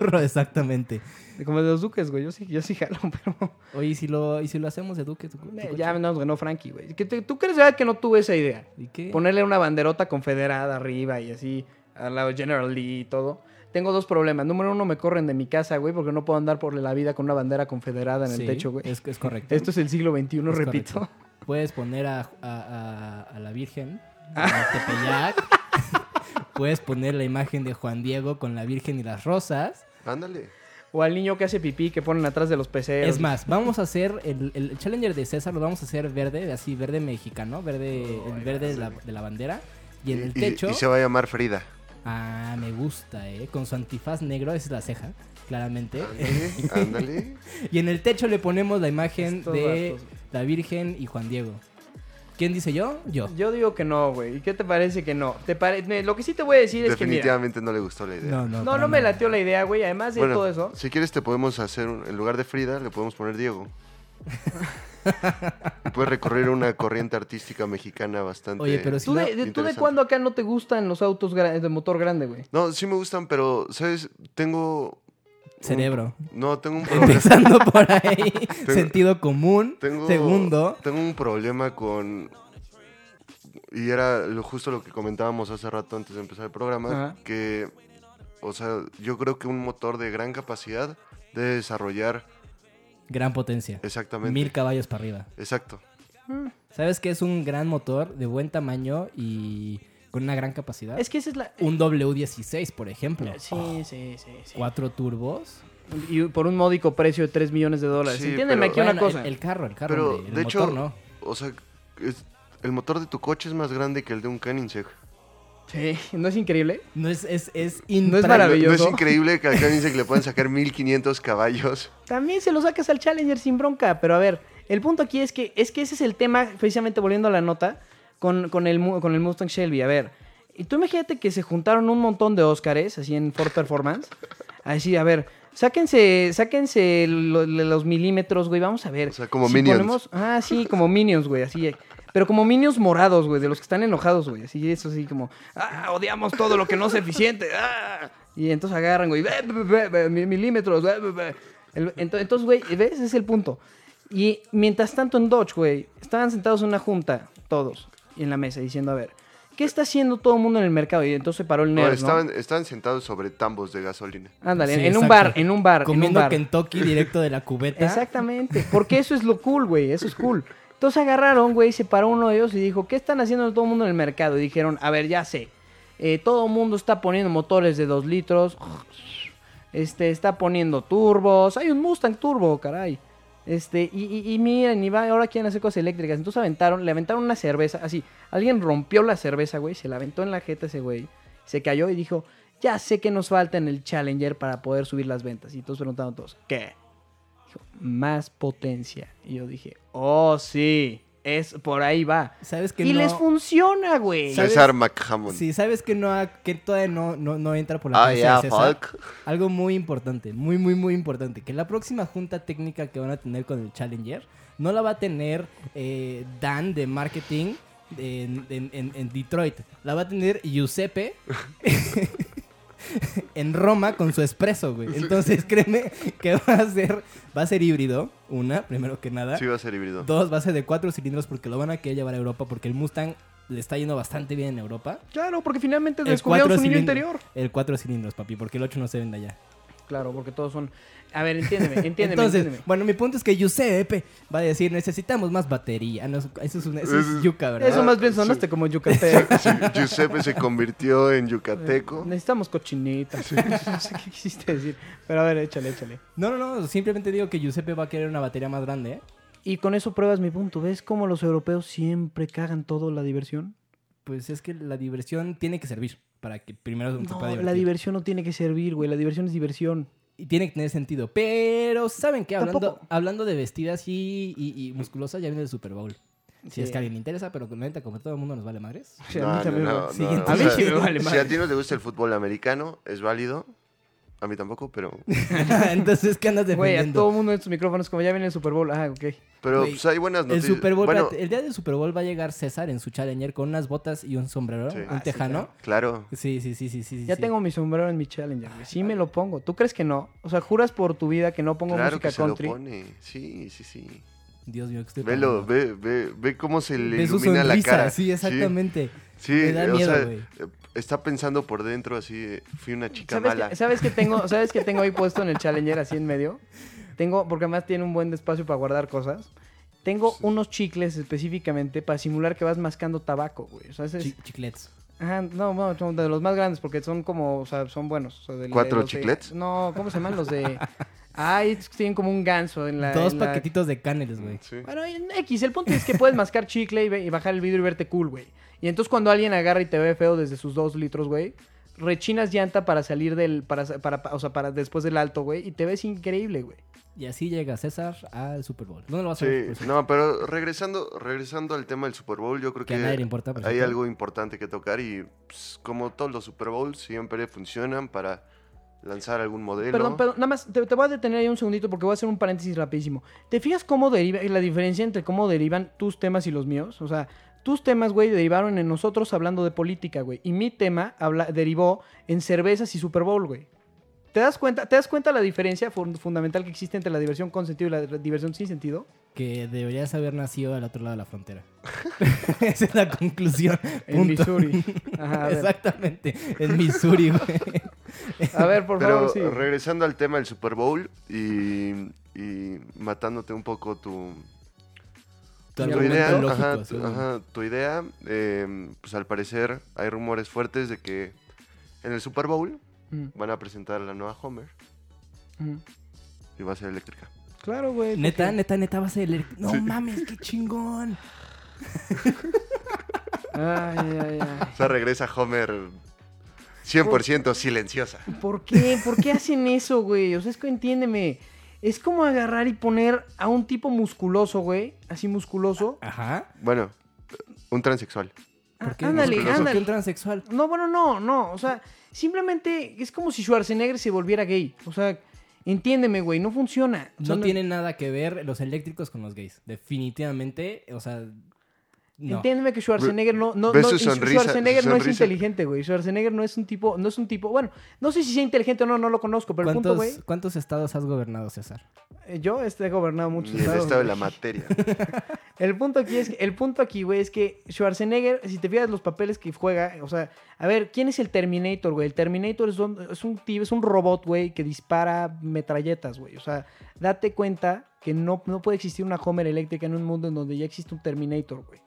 Burro, <laughs> exactamente. como de los duques, güey. Yo sí, yo sí jalo, <laughs> pero... Oye, ¿y si lo, y si lo hacemos de Duque? tu- tu Eh, ya nos ganó Frankie, güey. ¿Qué te- ¿Tú crees verdad que no tuve esa idea? ¿Y qué? Ponerle una banderota confederada arriba y así, al lado General Lee y todo. Tengo dos problemas. Número uno, me corren de mi casa, güey, porque no puedo andar por la vida con una bandera confederada en Sí, el techo, güey. Es, es correcto. Esto es el siglo XXI, Es repito. correcto. <laughs> Puedes poner a, a- a- a la Virgen. En Tepeyac. <laughs> Puedes poner la imagen de Juan Diego con la Virgen y las rosas. Ándale. O al niño que hace pipí que ponen atrás de los peceros. Es más, vamos a hacer el, el Challenger de César, lo vamos a hacer verde, así verde mexicano, verde, el verde de la, de la bandera. Y en el techo, y se va a llamar Frida. ah, me gusta, eh, con su antifaz negro, esa es la ceja, claramente. Ándale, ándale. <laughs> Y en el techo le ponemos la imagen Estos de la Virgen y Juan Diego. ¿Quién dice yo? Yo. Yo digo que no, güey. ¿Y qué te parece que no? ¿Te pare- me- Lo que sí te voy a decir es que mira. Definitivamente no le gustó la idea. No, no. No, para no me nada. latió la idea, güey. Además de Bueno, todo eso. si quieres te podemos hacer, un- en lugar de Frida, le podemos poner Diego. <laughs> Y puedes recorrer una corriente artística mexicana bastante... Oye, pero si ¿Tú de, de- ¿Tú de interesante. cuándo acá no te gustan los autos gra- de motor grande, güey? No, sí me gustan, pero, ¿sabes? Tengo... Cerebro. No, tengo un problema. Empezando por ahí. <laughs> Sentido común. Tengo, Segundo. Tengo un problema con... Y era lo, justo lo que comentábamos hace rato antes de empezar el programa, Ajá. que, o sea, yo creo que un motor de gran capacidad debe desarrollar Gran potencia. exactamente. Mil caballos para arriba. Exacto. ¿Sabes qué es un gran motor de buen tamaño y con una gran capacidad? Es que esa es la. Un W16, por ejemplo. Sí, sí, sí. sí. Cuatro turbos. Y por un módico precio de 3 millones de dólares. Sí, Entiéndeme pero- aquí una Bueno, cosa. El, el carro, el carro. Pero, hombre, el de motor hecho, no. o sea, es- el motor de tu coche es más grande que el de un Koenigsegg. Sí, ¿no es increíble? No es, es, es No es impra- ¿No, es Maravilloso. increíble que al Koenigsegg le pueden sacar 1500 caballos? También se lo sacas al Challenger sin bronca, pero a ver, el punto aquí es que es que ese es el tema, precisamente volviendo a la nota, con, con, el, con el Mustang Shelby. A ver, y tú imagínate que se juntaron un montón de Óscares, así en Ford Performance. Así, a ver, sáquense, sáquense lo- lo- los milímetros, güey, vamos a ver. O sea, como Minions. ah, sí, como Minions, güey, así. Pero como Minions morados, güey, de los que están enojados, güey. Así, eso así como, ah, odiamos todo lo que no es eficiente. ah". Y entonces agarran, güey, "Ve, ve, ve, ve, mi- milímetros, ve, ve, ve". El- ento- Entonces, güey, ¿ves? Ese es el punto. Y mientras tanto en Dodge, güey, estaban sentados en una junta, todos, en la mesa, diciendo, a ver, ¿qué está haciendo todo el mundo en el mercado? Y entonces se paró el nerd, ¿no? estaban, estaban sentados sobre tambos de gasolina. Ándale, Sí, en, en un exacto. bar, en un bar, en un Comiendo bar. Kentucky directo de la cubeta. Exactamente, porque eso es lo cool, güey, eso es cool. Entonces agarraron, güey, se paró uno de ellos y dijo, ¿qué están haciendo todo el mundo en el mercado? Y dijeron, a ver, ya sé, eh, todo el mundo está poniendo motores de 2 litros, este, está poniendo turbos, hay un Mustang turbo, caray. Este, y, y, y miren, y va, ahora quieren hacer cosas eléctricas. Entonces aventaron, le aventaron una cerveza, así, alguien rompió la cerveza, güey, se la aventó en la jeta ese güey, se cayó y dijo, ya sé que nos falta en el Challenger para poder subir las ventas. Y todos preguntaron todos, ¿qué? Dijo, más potencia. Y yo dije, oh, sí, es por ahí va. ¿Sabes que Y no? les funciona, güey. ¿Sabes? César McHammond. Sí, ¿sabes que no que todavía no, no, no entra por la Ah, de César? Algo muy importante, muy, muy, muy importante. Que la próxima junta técnica que van a tener con el Challenger no la va a tener eh, Dan de marketing en, en- en- en Detroit. La va a tener Giuseppe <laughs> <laughs> en Roma con su espresso, güey. Entonces, créeme que va a ser, va a ser híbrido. Una, primero que nada. Sí, va a ser híbrido. Dos, va a ser de cuatro cilindros porque lo van a querer llevar a Europa porque el Mustang le está yendo bastante bien en Europa. Claro, porque finalmente El descubrieron su niño interior. El cuatro cilindros, papi, porque el 8 no se vende allá. Claro, porque todos son. A ver, entiéndeme, <laughs> entiéndeme. Entonces, entiéndeme. bueno, mi punto es que Giuseppe va a decir, necesitamos más batería. No, eso es, una, eso es Es- yuca, ¿verdad? Eso más bien sonaste como yucateco. Sí, Giuseppe se convirtió en yucateco. Necesitamos cochinitas. <laughs> no sé qué quisiste decir. Pero a ver, échale, échale. No, no, no, simplemente digo que Giuseppe va a querer una batería más grande, ¿eh? Y con eso pruebas mi punto. ¿Ves cómo los europeos siempre cagan todo la diversión? Pues es que la diversión tiene que servir para que primero se No, pueda la diversión no tiene que servir, güey. La diversión es diversión. Y tiene que tener sentido. Pero, ¿saben qué? Hablando, Tampoco. hablando de vestidas y, y, y musculosas, ya viene el Super Bowl. Si Sí. es que a alguien le interesa, pero neta, como todo el mundo nos vale madres. A mí. A sí me vale Si madre. a ti no te gusta el fútbol americano, es válido. A mí tampoco, pero... <laughs> Entonces, ¿qué andas Güey, a defendiendo? todo el mundo en estos micrófonos, como ya viene el Super Bowl. Ah, ok. Pero Güey, pues hay buenas El noticias. Super Bowl, bueno, espérate, el día del Super Bowl va a llegar César en su Challenger con unas botas y un sombrero, Sí. un Ah, sí, tejano. claro. Sí, sí, sí, sí, sí. Ya sí. tengo mi sombrero en mi Challenger, güey. Sí me lo pongo. ¿Tú crees que no? O sea, juras por tu vida que no pongo Claro música que se country. lo pone. Sí, sí, sí. Dios mío, que estoy Velo, ve, ve, ve cómo se le Ve su ilumina la sonrisa, cara. Sí, exactamente. Sí, Me da o miedo, sea, güey. Eh, está pensando por dentro así, de, fui una chica ¿Sabes mala. que, ¿Sabes que tengo, ¿Sabes que tengo ahí puesto en el Challenger así en medio? Tengo, porque además tiene un buen espacio para guardar cosas. Tengo unos chicles específicamente para simular que vas mascando tabaco, güey. O sea, es- chiclets. Ajá, no, no, son de los más grandes porque son como, o sea, son buenos. o sea, de- de ¿Cuatro de- chiclets? no, ¿cómo se llaman los de...? Ay, es que tienen como un ganso en la... Dos en la- paquetitos de caneles, güey. Sí. Bueno, en X, el punto es que puedes mascar chicle y, bajar el vidrio y verte cool, güey. Y entonces cuando alguien agarra y te ve feo desde sus dos litros, güey, rechinas llanta para salir del, para, para, o sea, para después del alto, güey, y te ves increíble, güey. Y así llega César al Super Bowl. ¿Dónde lo vas a ver? por Sí, cierto? no, pero regresando, regresando al tema del Super Bowl, yo creo Que que, a nadie le importa, por hay algo importante que tocar y pues, como todos los Super Bowls siempre funcionan para lanzar algún modelo. Perdón, perdón, nada más, te, te voy a detener ahí un segundito porque voy a hacer un paréntesis rapidísimo. ¿Te fijas cómo deriva, la diferencia entre cómo derivan tus temas y los míos? O sea, tus temas, güey, derivaron en nosotros hablando de política, güey. Y mi tema habla, derivó en cervezas y Super Bowl, güey. ¿Te das cuenta, ¿Te das cuenta la diferencia fun- fundamental que existe entre la diversión con sentido y la diversión sin sentido? Que deberías haber nacido al otro lado de la frontera. <laughs> Esa es la conclusión. <laughs> En. Missouri. <laughs> Ajá. Exactamente. En Missouri, güey. A ver, por <laughs> Pero favor, sí. regresando al tema del Super Bowl y, y matándote un poco tu, Tu idea, lógico, ajá, sí. tu, ajá, tu idea, eh, pues al parecer hay rumores fuertes de que en el Super Bowl Mm, van a presentar la nueva Homer mm. y va a ser eléctrica. Claro, güey. Neta, porque- neta, neta, va a ser el... No mames, qué chingón. <laughs> Ay, ay, ay. O sea, regresa Homer 100% silenciosa. ¿Por qué? ¿Por qué hacen eso, güey? O sea, es que entiéndeme. Es como agarrar y poner a un tipo musculoso, güey. Así musculoso. Ajá. Bueno, un transexual. ¿Por qué? Ah, ándale, ¿Por qué ándale. un transexual? No, bueno, no, no. O sea, simplemente es como si Schwarzenegger se volviera gay. O sea, entiéndeme, güey. No funciona. O sea, No tiene nada que ver los eléctricos con los gays. Definitivamente, o sea... No. Entiéndeme que Schwarzenegger no, no, no- sonrisa, Schwarzenegger no es inteligente, güey. Schwarzenegger no es un tipo, no es un tipo, bueno, no sé si sea inteligente o no, no lo conozco, pero el punto, ¿Cuántos, güey, ¿Cuántos estados has gobernado, César? eh, yo este, he gobernado muchos Ni el estados, estado de la materia. <laughs> El punto aquí es que, el punto aquí, güey, es que Schwarzenegger, si te fijas los papeles que juega, o sea, a ver, ¿quién es el Terminator, güey? El Terminator es un, es un tío, es un robot, güey, que dispara metralletas, güey. O sea, date cuenta que no, no puede existir una Homer eléctrica en un mundo en donde ya existe un Terminator, güey.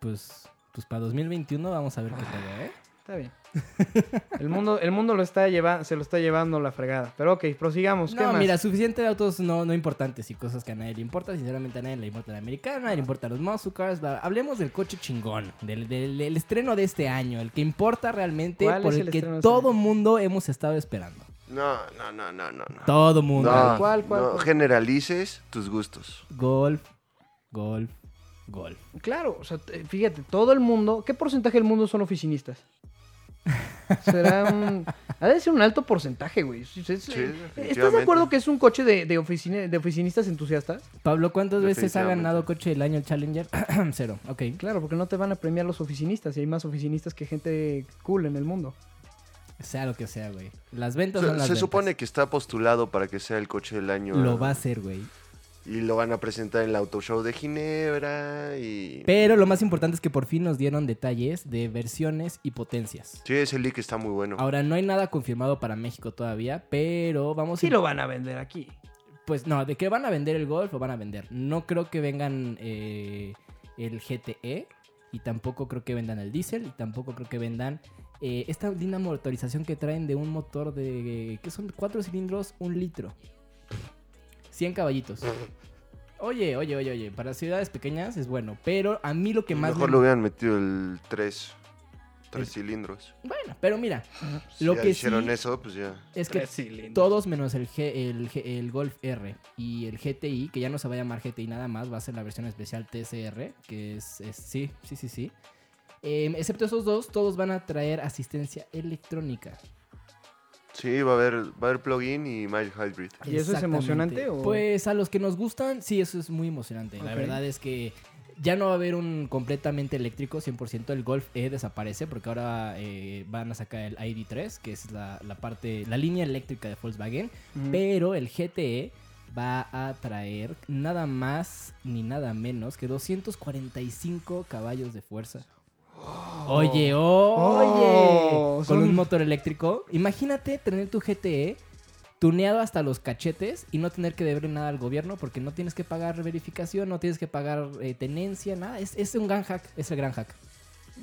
Pues, pues para 2021 vamos a ver qué tal, ¿eh? Está bien. <laughs> El mundo, el mundo lo está llevando, se lo está llevando la fregada. Pero ok, prosigamos. ¿Qué No, más? mira, suficiente de autos no, no importantes y cosas que a nadie le importa. Sinceramente, a nadie le importa el americano, a nadie le importa los muscle cars. bla, bla. Hablemos del coche chingón, del, del- del estreno de este año, el que importa realmente, ¿Cuál por el, el que este todo año? mundo hemos estado esperando. No, no, no, no, no. no. Todo mundo. No, ¿Cuál, cuál, no cuál? generalices tus gustos. Golf, golf, golf. Claro, o sea, te- fíjate, todo el mundo, ¿qué porcentaje del mundo son oficinistas? Será un... Ha de ser un alto porcentaje, güey. Sí. ¿Estás de acuerdo que es un coche de, de, oficina- de oficinistas entusiastas? Pablo, ¿cuántas veces ha ganado coche del año el Challenger? <clears throat> Cero. Ok. Claro, porque no te van a premiar los oficinistas y hay más oficinistas que gente cool en el mundo. Sea lo que sea, güey. Las ventas Se, son las se ventas. supone que está postulado para que sea el coche del año. Lo va a hacer, güey. Y lo van a presentar en el Auto Show de Ginebra y... Pero lo más importante es que por fin nos dieron detalles de versiones y potencias. Sí, ese leak está muy bueno. Ahora, no hay nada confirmado para México todavía, pero vamos Sí a... lo van a vender aquí. Pues no, de que van a vender el Golf, lo van a vender. No creo que vengan eh, el GTE y tampoco creo que vendan el Diesel y tampoco creo que vendan eh, esta linda motorización que traen de un motor de... que son cuatro cilindros, un litro. 100 caballitos. Oye, oye, oye, oye, para ciudades pequeñas es bueno, pero a mí lo que más... Mejor me- lo hubieran metido el 3. Tres El- cilindros. Bueno, pero mira, Si lo ya que hicieron sí eso, pues ya. es que cilindros. todos menos el, G- el, G- el Golf R y el GTI, que ya no se va a llamar GTI nada más, va a ser la versión especial TCR, que es, es- sí, sí, sí, sí. Em, excepto esos dos, todos van a traer asistencia electrónica. Sí, va a haber, va a haber plugin y mild hybrid. ¿Y eso es emocionante o...? Pues a los que nos gustan, sí, eso es muy emocionante. La verdad es que ya no va a haber un completamente eléctrico, 100%. El Golf E desaparece porque ahora eh, van a sacar el ID3, que es la, la parte, la línea eléctrica de Volkswagen. Pero el GTE va a traer nada más ni nada menos que 245 caballos de fuerza. Oye, oye, Oh, con son- un motor eléctrico. Imagínate tener tu GTE tuneado hasta los cachetes y no tener que deber nada al gobierno porque no tienes que pagar verificación, no tienes que pagar eh, tenencia, nada. Es, es un gran hack, es el gran hack.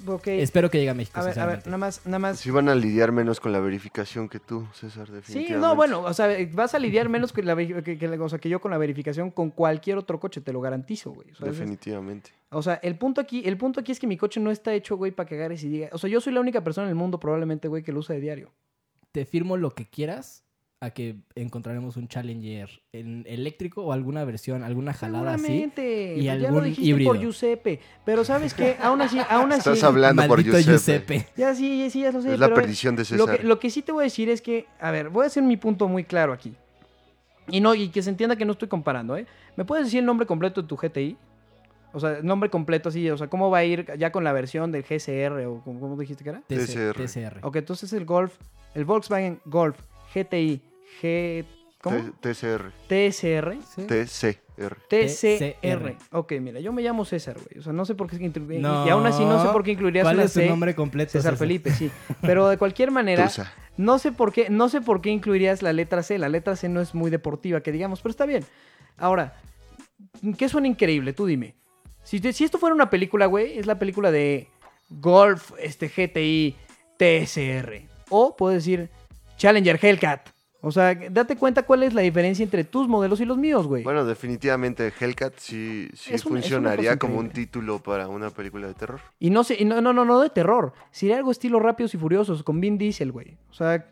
Ok. Espero que llegue a México. A ver, a ver, nada más, nada más. Sí van a lidiar menos con la verificación que tú, César, Sí, definitivamente. no, bueno, o sea, vas a lidiar menos que, la, que, que la- o sea, que yo con la verificación con cualquier otro coche, te lo garantizo, güey. O sea, es- Definitivamente. O sea, el punto aquí, el punto aquí es que mi coche no está hecho, güey, para que agarres y diga. O sea, yo soy la única persona en el mundo, probablemente, güey, que lo usa de diario. Te firmo lo que quieras a que encontraremos un Challenger en eléctrico o alguna versión, alguna jalada así. Seguramente. y pues ya lo algún dijiste híbrido. por Giuseppe. Pero ¿sabes qué? Aún así, <laughs> aún así. Estás hablando por Giuseppe. Giuseppe. Ya sí, sí, ya lo sé. Es la pero, perdición de Lo César. que, lo que sí te voy a decir es que, a ver, voy a hacer mi punto muy claro aquí. Y no, y que se entienda que no estoy comparando, ¿eh? ¿Me puedes decir el nombre completo de tu GTI? O sea, el nombre completo así, o sea, ¿cómo va a ir ya con la versión del GSR o cómo, cómo dijiste que era? TC- TCR. TCR. Ok, entonces el Golf, el Volkswagen Golf GTI G... ¿Cómo? T- TCR. TSR. TCR. TCR. Ok, mira, yo me llamo César, güey. O sea, no sé por qué... inclu- No. Y aún así no sé por qué incluirías ¿Cuál una es tu C. nombre completo? César Felipe, sí. <laughs> Pero de cualquier manera, Tusa. no sé por qué, no sé por qué incluirías la letra C. La letra C no es muy deportiva, que digamos, pero está bien. Ahora, ¿qué suena increíble? Tú dime. Si, si esto fuera una película, güey, es la película de Golf este GTI TSR. O puedo decir Challenger Hellcat. O sea, date cuenta cuál es la diferencia entre tus modelos y los míos, güey. Bueno, definitivamente Hellcat sí, sí Es funcionaría como un título para una película de terror. Y no sé, y no, no, no, no de terror. Sería algo estilo Rápidos y Furiosos con Vin Diesel, güey. O sea,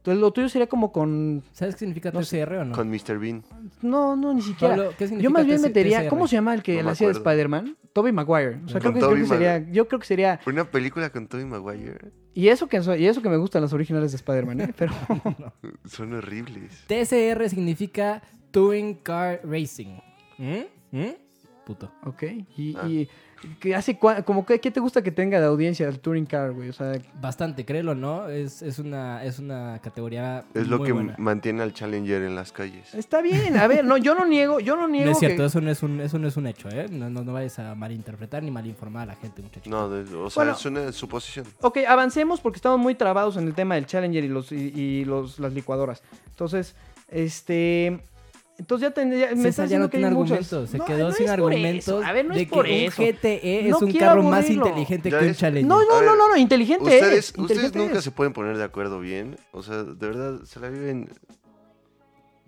entonces lo tuyo sería como con. ¿Sabes qué significa No sé. TCR o no? Con Mr. Bean. No, no, ni siquiera. Pablo, ¿qué significa Yo más bien metería. TCR? ¿Cómo se llama el que No la hacía de. Spider-Man? Tobey Maguire. O sea, creo que, creo Tobey que sería. Yo creo que sería. Una película con Tobey Maguire. Y eso que, y eso que me gustan las originales de Spider-Man, ¿eh? <laughs> Pero. <laughs> Son horribles. TCR significa Touring Car Racing. ¿Mm? ¿Mm? Puto. ok. Y. Ah. y ¿qué hace cua- como que, ¿Qué te gusta que tenga de audiencia el Touring Car, güey? O sea, Bastante, créelo, ¿no? Es, es, una, es una categoría Es lo muy que buena. mantiene al Challenger en las calles. está bien. A ver, no, yo no niego, yo no niego. No es cierto, que- eso, no es un, eso no es un hecho, ¿eh? No, no, no vayas a malinterpretar ni malinformar a la gente, muchachos. No, de- o sea, Bueno. es una suposición. Ok, avancemos porque estamos muy trabados en el tema del Challenger y los y, y los, las licuadoras. Entonces, este. Entonces ya tendría. Me César estás ya no diciendo que tiene hay argumentos, se No, quedó no sin argumentos eso. A ver, no de es por que eso. un GTE es No un carro más inteligente Ya que un es- Challenger. No, no, ver, no, no, no, inteligente Ustedes, es. ustedes inteligente nunca es. se pueden poner de acuerdo bien. O sea, de verdad, se la viven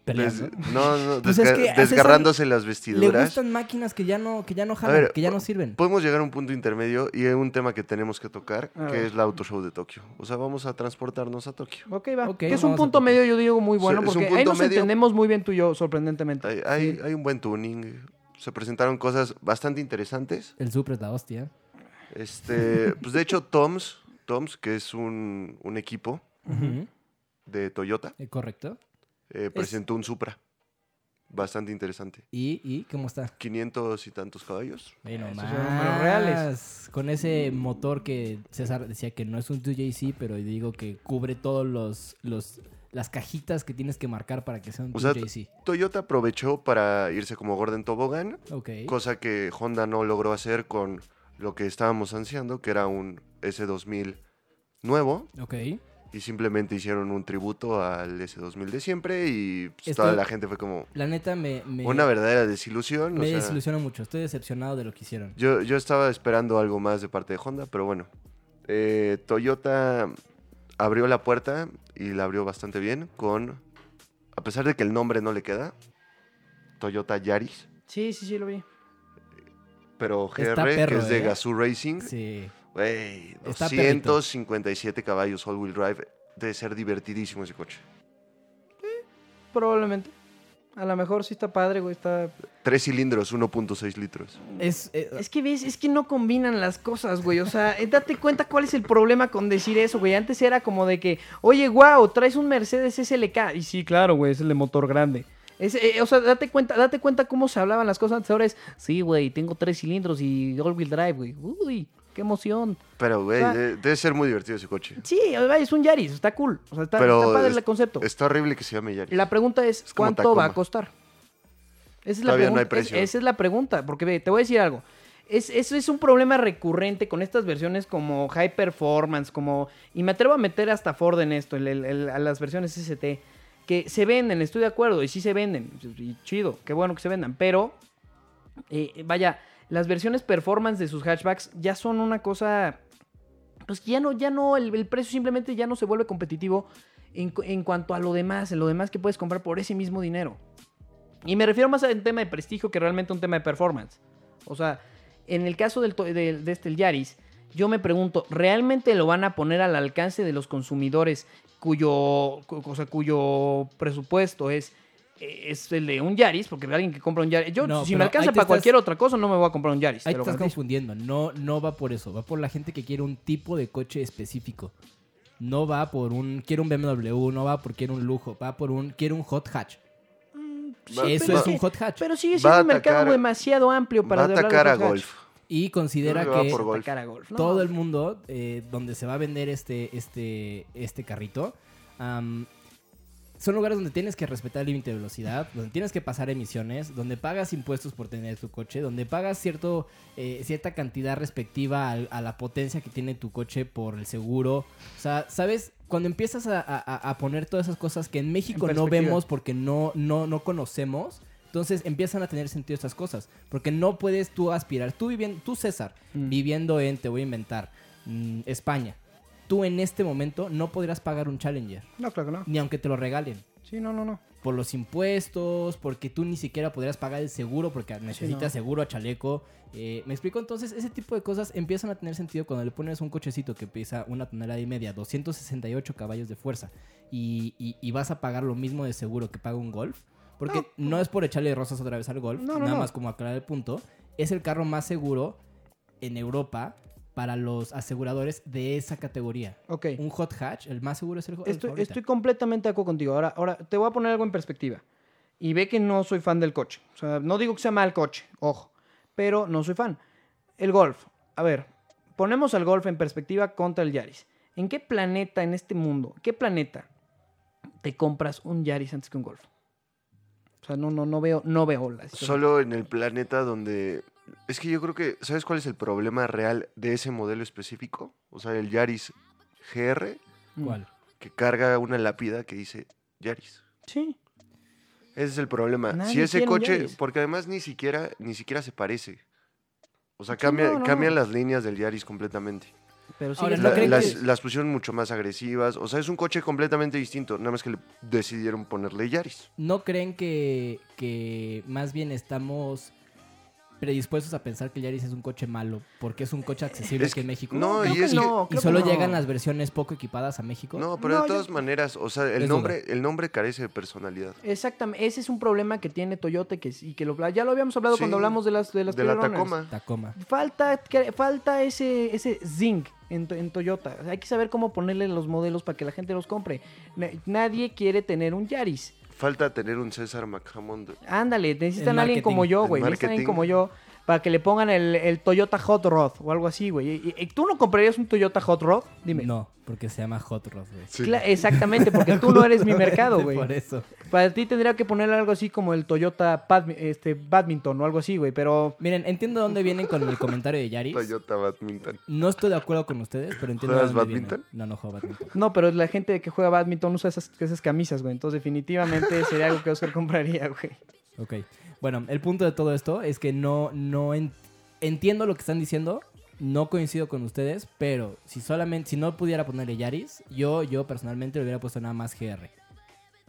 Peleando. des- no, no, Pues es que desgarrándose las Le vestiduras. gustan máquinas que ya no, que ya no jalan, ver, que ya no sirven. Podemos llegar a un punto intermedio y es un tema que tenemos que tocar, A que ver. es la Auto Show de Tokio. O sea, vamos a transportarnos a Tokio. Ok, va. Que es un punto medio, yo digo, muy bueno, porque ahí nos medio. entendemos muy bien tú y yo, sorprendentemente. Hay, hay, Sí. hay un buen tuning. Se presentaron cosas bastante interesantes. El Supra es la hostia. Este, <laughs> pues de hecho, Toms Toms, que es un, un equipo de Toyota, Eh, Correcto. Eh, presentó un Supra. Bastante interesante. ¿Y, ¿Y cómo está? 500 y tantos caballos. Bueno, Esos más. son números reales. Con ese motor que César decía que no es un 2JC, pero digo que cubre todos los, los las cajitas que tienes que marcar para que sea un O sea, 2JC. Toyota aprovechó para irse como Gordon Tobogán, Ok. cosa que Honda no logró hacer con lo que estábamos ansiando, que era un S2000 nuevo. Ok. Y simplemente hicieron un tributo al S2000 de siempre y pues, Estoy- toda la gente fue como La neta me, me, una verdadera desilusión. o me sea, desilusiona mucho. Estoy decepcionado de lo que hicieron. yo, yo estaba esperando algo más de parte de Honda, pero bueno. Eh, Toyota abrió la puerta y la abrió bastante bien con, a pesar de que el nombre no le queda, Toyota Yaris, Sí, sí, sí, lo vi. pero GR, que es de ¿eh? Gazoo Racing, Sí. Güey, Está perrito. 257 caballos all-wheel drive, debe ser divertidísimo ese coche. Probablemente. A lo mejor sí está padre, güey. Está... Tres cilindros, 1.6 litros. Es, eh, Es que ves, es que no combinan las cosas, güey. O sea, eh, date cuenta cuál es el problema con decir eso, güey. Antes era como de que, oye, wow, traes un Mercedes SLK. Y sí, claro, güey, es el de motor grande. Es, eh, o sea, date cuenta, date cuenta cómo se hablaban las cosas antes. Ahora es, sí, güey, tengo tres cilindros y all-wheel drive, güey. Uy, qué emoción. Pero, güey, O sea- de- debe ser muy divertido ese coche. Sí, es un Yaris, está cool. O sea, está, Pero está padre es- el concepto. Está horrible que se llame Yaris. La pregunta es, ¿cuánto va a costar? Esa es la Todavía no hay pregunta. es- precio. esa es la pregunta, porque ve, te voy a decir algo. Es, eso es un problema recurrente con estas versiones como High Performance, como... Y me atrevo a meter hasta Ford en esto, el- el- el- a las versiones ST, que se venden, estoy de acuerdo, y sí se venden, y chido, qué bueno que se vendan, pero... eh, vaya, las versiones performance de sus hatchbacks ya son una cosa... Pues ya no, ya no, el, precio simplemente ya no se vuelve competitivo en, en cuanto a lo demás, en lo demás que puedes comprar por ese mismo dinero. Y me refiero más a un tema de prestigio que realmente un tema de performance. O sea, en el caso del, de este el Yaris, yo me pregunto, ¿realmente lo van a poner al alcance de los consumidores cuyo, cu- o sea, cuyo presupuesto es, es el de un Yaris? Porque alguien que compra un Yaris... Yo, No, si me alcanza para estás- cualquier otra cosa, no me voy a comprar un Yaris. ahí te te lo estás garantizo. confundiendo. No, no va por eso. Va por la gente que quiere un tipo de coche específico. No va por un... Quiero un BMW, no va por quiero un lujo. Va por un... Quiero un hot hatch. Va- Eso es un hot hatch. Pero sigue siendo un mercado atacar- demasiado amplio para Va a hablar de atacar a hatch. Golf. Y considera que Golf. Atacar a Golf. No. todo el mundo eh, donde se va a vender este, este, este carrito son lugares donde tienes que respetar el límite de velocidad, donde tienes que pasar emisiones, donde pagas impuestos por tener tu coche, donde pagas cierto, eh, cierta cantidad respectiva a, la potencia que tiene tu coche por el seguro. O sea, ¿sabes? Cuando empiezas a, a- a poner todas esas cosas que en México En no vemos porque no, no, no conocemos, entonces empiezan a tener sentido estas cosas. Porque no puedes tú aspirar. Tú, viviendo, tú César, Mm. viviendo en, te voy a inventar, mm, España. Tú en este momento no podrás pagar un Challenger. No, claro que no. Ni aunque te lo regalen. Sí, no, no, no. Por los impuestos, porque tú ni siquiera podrías pagar el seguro, porque necesitas no. seguro a chaleco. Eh, ¿Me explico? Entonces, ese tipo de cosas empiezan a tener sentido cuando le pones un cochecito que pesa una tonelada y media, 268 caballos de fuerza, y, y- y vas a pagar lo mismo de seguro que paga un Golf. Porque no, es por echarle rosas otra vez al Golf, No, nada más como aclarar el punto. Es el carro más seguro en Europa para los aseguradores de esa categoría. Ok. Un hot hatch, el más seguro es el hot Estoy, ahorita. estoy completamente de acuerdo contigo. Ahora, ahora, te voy a poner algo en perspectiva. Y ve que no soy fan del coche. O sea, no digo que sea mal coche, ojo. Pero no soy fan. El Golf. A ver, ponemos al Golf en perspectiva contra el Yaris. ¿En qué planeta en este mundo, qué planeta te compras un Yaris antes que un Golf? O sea, no, no, no veo, no veo la. Solo en el planeta donde... Es que yo creo que... ¿Sabes cuál es el problema real de ese modelo específico? O sea, el Yaris GR. ¿Cuál? que carga una lápida que dice Yaris. Sí. Ese es el problema. Nadie si ese coche... Yaris. Porque además ni siquiera, ni siquiera se parece. O sea, Sí, cambia, no, no, cambian las líneas del Yaris completamente. Pero Ahora, sigue ¿no La- las, que- las pusieron mucho más agresivas. O sea, es un coche completamente distinto. Nada más que le decidieron ponerle Yaris. ¿No creen que, que más bien estamos predispuestos a pensar que el Yaris es un coche malo porque es un coche accesible Es aquí en que- México. no, Creo y que es que- no, y que solo no. llegan las versiones poco equipadas a México. No, pero No, de yo- todas maneras, o sea, el Es nombre, el nombre carece de personalidad. Exactamente, ese es un problema que tiene Toyota que, y que lo, ya lo habíamos hablado Sí, cuando hablamos de las de las de la. Tacoma. Tacoma. Falta, que- falta ese, ese zing en, en Toyota. Hay que saber cómo ponerle los modelos para que la gente los compre. Na- Nadie quiere tener un Yaris. Falta tener un César McHammond. Ándale, necesitan a alguien como yo, güey. Necesitan a alguien como yo para que le pongan el, el Toyota Hot Rod o algo así, güey. ¿Y, y- tú no comprarías un Toyota Hot Rod? Dime. No, porque se llama Hot Rod, güey. Sí. Cla- exactamente, porque tú no eres mi mercado, güey. Por eso. Para ti tendría que ponerle algo así como el Toyota Badmi- este, Badminton o algo así, güey. Pero Miren, entiendo dónde vienen con el comentario de Yaris. Toyota Badminton. No estoy de acuerdo con ustedes, pero entiendo ¿Juegas dónde vienen. badminton? No, no juego badminton. no, pero la gente que juega badminton usa esas, esas camisas, güey. Entonces definitivamente sería algo que Oscar <laughs> compraría, güey. Ok. Bueno, el punto de todo esto es que no, no en- entiendo lo que están diciendo. No coincido con ustedes, pero si solamente, si no pudiera ponerle Yaris, yo, yo personalmente le hubiera puesto nada más GR.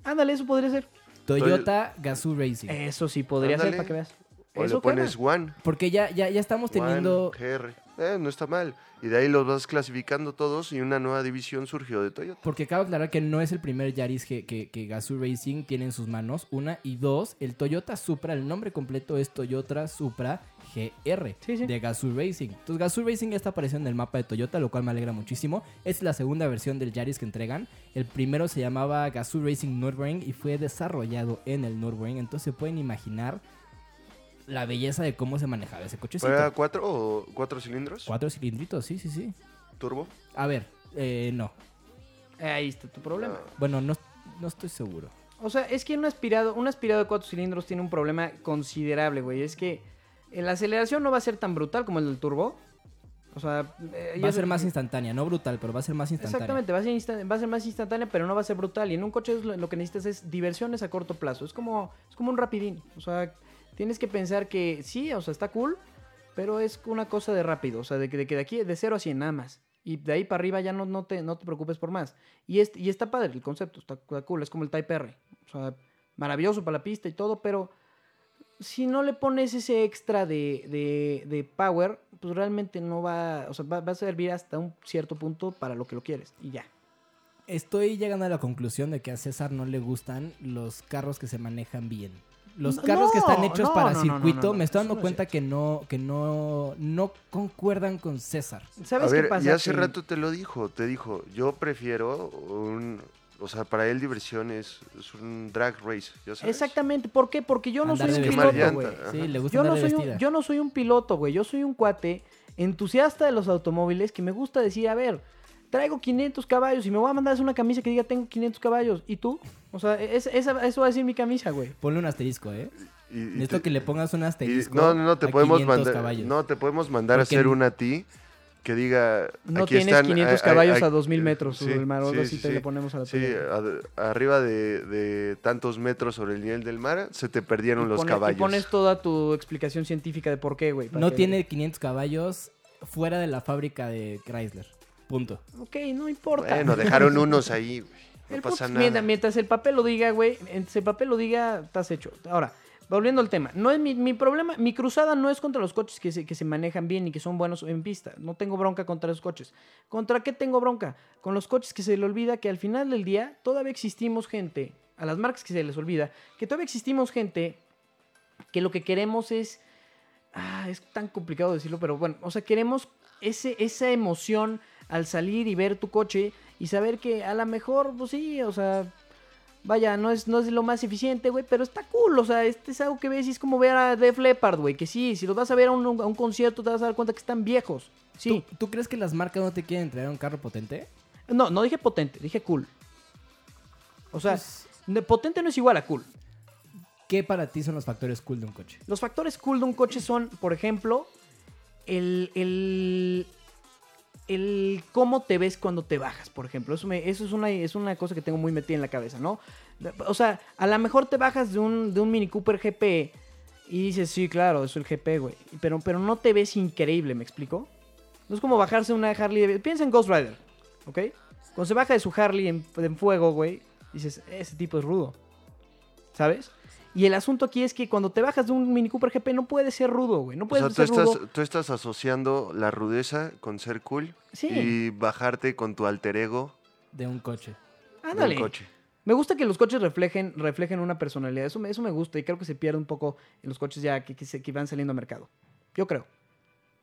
Ándale, eso podría ser. Toyota Gazoo Racing. Eso sí, podría ser para que veas. O Eso le pones One. Porque ya, ya, ya estamos teniendo. One GR. Eh, no está mal. Y de ahí los vas clasificando todos y una nueva división surgió de Toyota. Porque cabe aclarar que no es el primer Yaris que, que, que Gazoo Racing tiene en sus manos. Una y dos, el Toyota Supra, el nombre completo es Toyota Supra GR Sí, sí. de Gazoo Racing. Entonces Gazoo Racing ya está apareciendo en el mapa de Toyota, lo cual me alegra muchísimo. Es la segunda versión del Yaris que entregan. El primero se llamaba Gazoo Racing Nürburgring y fue desarrollado en el Nürburgring. Entonces se pueden imaginar la belleza de cómo se manejaba ese cochecito. ¿Era cuatro o cuatro cilindros? Cuatro cilindritos, sí, sí, sí. ¿Turbo? A ver, eh, no. Eh, Ahí está tu problema. Bueno, no, no estoy seguro. O sea, es que un aspirado, un aspirado de cuatro cilindros tiene un problema considerable, güey. Es que la aceleración no va a ser tan brutal como el del turbo. O sea, eh, Va a ser más instantánea, no brutal, pero va a ser más instantánea. Exactamente, va a, ser va a ser más instantánea, pero no va a ser brutal. Y en un coche es lo, lo que necesitas es diversiones a corto plazo. Es como, es como un rapidín. O sea, tienes que pensar que sí, o sea, está cool, pero es una cosa de rápido. O sea, de que de, aquí, de 0 a 100 nada más. Y de ahí para arriba ya no, te, no te preocupes por más. Y, es, y está padre el concepto, está, cool. Es como el Type R. O sea, maravilloso para la pista y todo, pero si no le pones ese extra de, de, de power, pues realmente no va, o sea, va a servir hasta un cierto punto para lo que lo quieres. Y ya. Estoy llegando a la conclusión de que a César no le gustan los carros que se manejan bien. Los No, carros que están hechos no, para no, no, no, circuito, no, me estoy dando no es cuenta que no, que no, no concuerdan con César. ¿Sabes A ver, qué pasa? y hace Que- rato te lo dijo, te dijo, yo prefiero un... O sea, para él diversión es, es un drag race, ¿ya sabes? Exactamente, ¿por qué? Porque yo no Andar soy un piloto, güey. Ajá. Sí, le gusta Yo no, soy un, yo no soy un piloto, güey. Yo soy un cuate entusiasta de los automóviles que me gusta decir, a ver, traigo 500 caballos y me voy a mandar una camisa que diga tengo 500 caballos. ¿Y tú? O sea, es- esa- eso va a decir mi camisa, güey. Ponle un asterisco, ¿eh? Y- y Necesito te- que le pongas un y- asterisco. no, no, no, te a podemos 500 mandar, caballos. no, te podemos mandar a hacer una a ti que diga... No aquí tienes están, 500 a- a- caballos a, a- 2000 metros sí, sobre el mar o sí, así, sí, te sí. le ponemos a la Sí, arriba de, de tantos metros sobre el nivel del mar se te perdieron Y los pone- caballos. Y pones toda tu explicación científica de por qué, güey. No que- tiene 500 caballos fuera de la fábrica de Chrysler. Punto. Ok, no importa. Bueno, dejaron unos ahí, güey. No El pasa nada. Mientras, mientras el papel lo diga, güey, mientras el papel lo diga, estás hecho. Ahora, volviendo al tema, no es mi, mi problema, mi cruzada no es contra los coches que se, que se manejan bien y que son buenos en pista. No tengo bronca contra los coches. ¿Contra qué tengo bronca? Con los coches que se le olvida que al final del día todavía existimos gente, a las marcas que se les olvida, que todavía existimos gente que lo que queremos es... Ah, es tan complicado decirlo, pero bueno, o sea, queremos ese, esa emoción al salir y ver tu coche y saber que a lo mejor, pues sí, o sea, vaya, no es, no es lo más eficiente, güey, pero está cool, o sea, este es algo que ves y es como ver a Def Leppard, güey, que sí, si los vas a ver a un, a un concierto te vas a dar cuenta que están viejos. Sí, ¿Tú, tú crees que las marcas no te quieren traer un carro potente? no, no dije potente, dije cool. O sea, Pues- potente no es igual a cool. ¿Qué para ti son los factores cool de un coche? Los factores cool de un coche son, por ejemplo, el, el, el cómo te ves cuando te bajas, por ejemplo. Eso, es, una, es una cosa que tengo muy metida en la cabeza, ¿no? O sea, a lo mejor te bajas de un, de un Mini Cooper GP y dices, sí, claro, es el GP, güey. Pero, pero no te ves increíble, ¿me explico? No es como bajarse una Harley. Piensa en Ghost Rider, ¿ok? Cuando se baja de su Harley en, en fuego, güey, dices, ese tipo es rudo. ¿Sabes? Y el asunto aquí es que cuando te bajas de un Mini Cooper GP no puedes ser rudo, güey. No O puedes sea, tú ser rudo. estás, tú estás asociando la rudeza con ser cool Sí. y bajarte con tu alter ego De un coche. de Ándale. un coche. Me gusta que los coches reflejen, reflejen una personalidad. Eso me, eso me gusta y creo que se pierde un poco en los coches ya que, que, se- que van saliendo al mercado. Yo creo.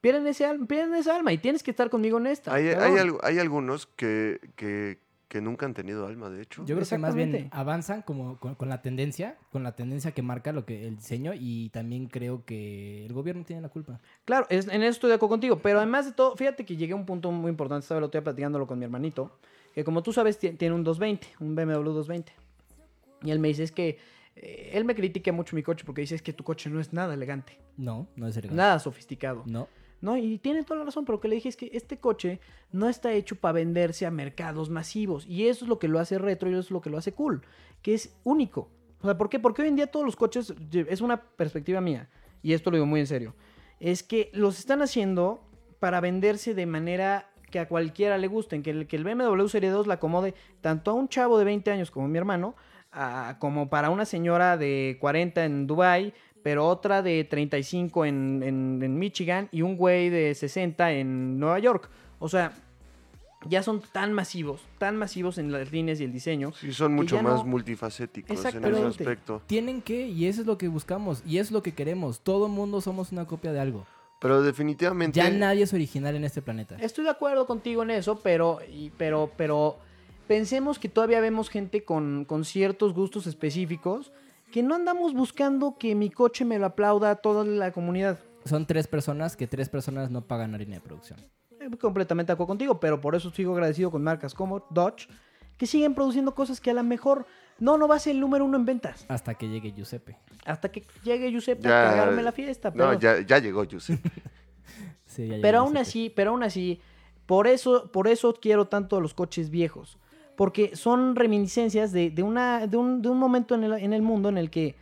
Pierden ese, alma, pierden esa alma y tienes que estar conmigo en esta. Hay, hay, hay algunos que, que, que nunca han tenido alma, de hecho. Yo creo que más bien avanzan como con, con la tendencia, con la tendencia que marca lo que el diseño y también creo que el gobierno tiene la culpa. Claro, es- en eso estoy de acuerdo contigo. Pero además de todo, fíjate que llegué a un punto muy importante. Estaba el otro día platicándolo con mi hermanito. Que como tú sabes, ti- tiene un 220, un BMW 220. Y él me dice, es que... eh, él me critica mucho mi coche porque dice, es que tu coche no es nada elegante. No, no es elegante. Nada sofisticado. No. No, y tiene toda la razón, pero lo que le dije es que este coche no está hecho para venderse a mercados masivos. Y eso es lo que lo hace retro y eso es lo que lo hace cool, que es único. O sea, ¿por qué? Porque hoy en día todos los coches, es una perspectiva mía, y esto lo digo muy en serio, es que los están haciendo para venderse de manera que a cualquiera le gusten, que el, que el BMW Serie 2 la acomode tanto a un chavo de 20 años como mi hermano, como para una señora de 40 en Dubai, pero otra de 35 en, en- en Michigan y un güey de 60 en Nueva York. O sea, ya son tan masivos, tan masivos en las líneas y el diseño. Sí, son mucho más no- multifacéticos en ese aspecto. Tienen que, y eso es lo que buscamos, y es lo que queremos. Todo mundo somos una copia de algo. Pero definitivamente... Ya nadie es original en este planeta. Estoy de acuerdo contigo en eso, pero, y- pero, pero pensemos que todavía vemos gente con, con ciertos gustos específicos que no andamos buscando que mi coche me lo aplauda a toda la comunidad. Son tres personas que tres personas no pagan harina de producción. Eh, completamente de acuerdo contigo, pero por eso sigo agradecido con marcas como Dodge, que siguen produciendo cosas que a lo mejor no, no va a ser el número uno en ventas. Hasta que llegue Giuseppe. Hasta que llegue Giuseppe Ya- a cagarme la fiesta. Pero, No, ya, ya llegó Giuseppe. <laughs> <laughs> Sí, ya llegó pero aún Giuseppe. así, pero aún así, por eso, por eso quiero tanto a los coches viejos. Porque son reminiscencias de, de una, de, un, de un momento en el, en el mundo en el que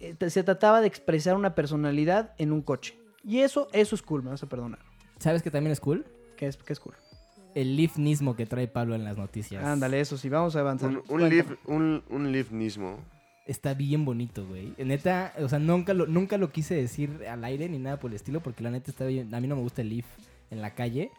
eh, se trataba de expresar una personalidad en un coche. Y eso, eso es cool, me vas a perdonar. ¿Sabes que también es cool? Que es, que es cool. El lifnismo que trae Pablo en las noticias. Ándale, eso sí, vamos a avanzar. un, un, lift, un, un lift mismo. Está bien bonito, güey. Neta, o sea, nunca lo, nunca lo quise decir al aire ni nada por el estilo, porque la neta está bien. A mí no me gusta el leaf en la calle.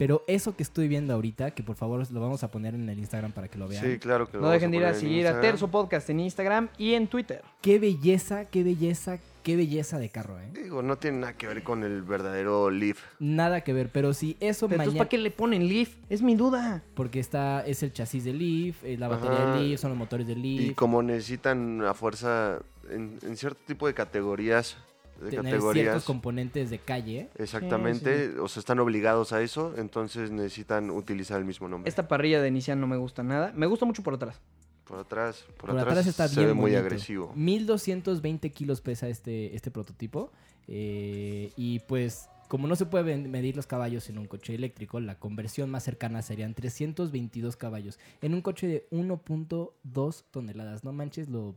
Pero eso que estoy viendo ahorita, que por favor lo vamos a poner en el Instagram para que lo vean. Sí, claro que lo No vamos dejen de ir a seguir a Instagram. Terzo Podcast en Instagram y en Twitter. Qué belleza, qué belleza, qué belleza de carro, ¿eh? Digo, no tiene nada que ver con el verdadero Leaf. Nada que ver, pero si eso Pero entonces, mañana... ¿para qué le ponen Leaf? Es mi duda. Porque está, es el chasis del Leaf, es la batería Ajá. del Leaf, son los motores del Y Leaf. como necesitan a fuerza en, en cierto tipo de categorías, de Tener categorías, ciertos componentes de calle. exactamente, o sea, están obligados a eso, entonces necesitan utilizar el mismo nombre. Esta parrilla de Nissan no me gusta nada. Me gusta mucho por atrás. Por atrás, por, Por, atrás, atrás está se bien ve muy bonito. agresivo. 1220 kilos pesa este, este prototipo. eh, y pues, como no se puede ven- medir los caballos en un coche eléctrico, la conversión más cercana serían 322 caballos. En un coche de 1.2 toneladas. No manches lo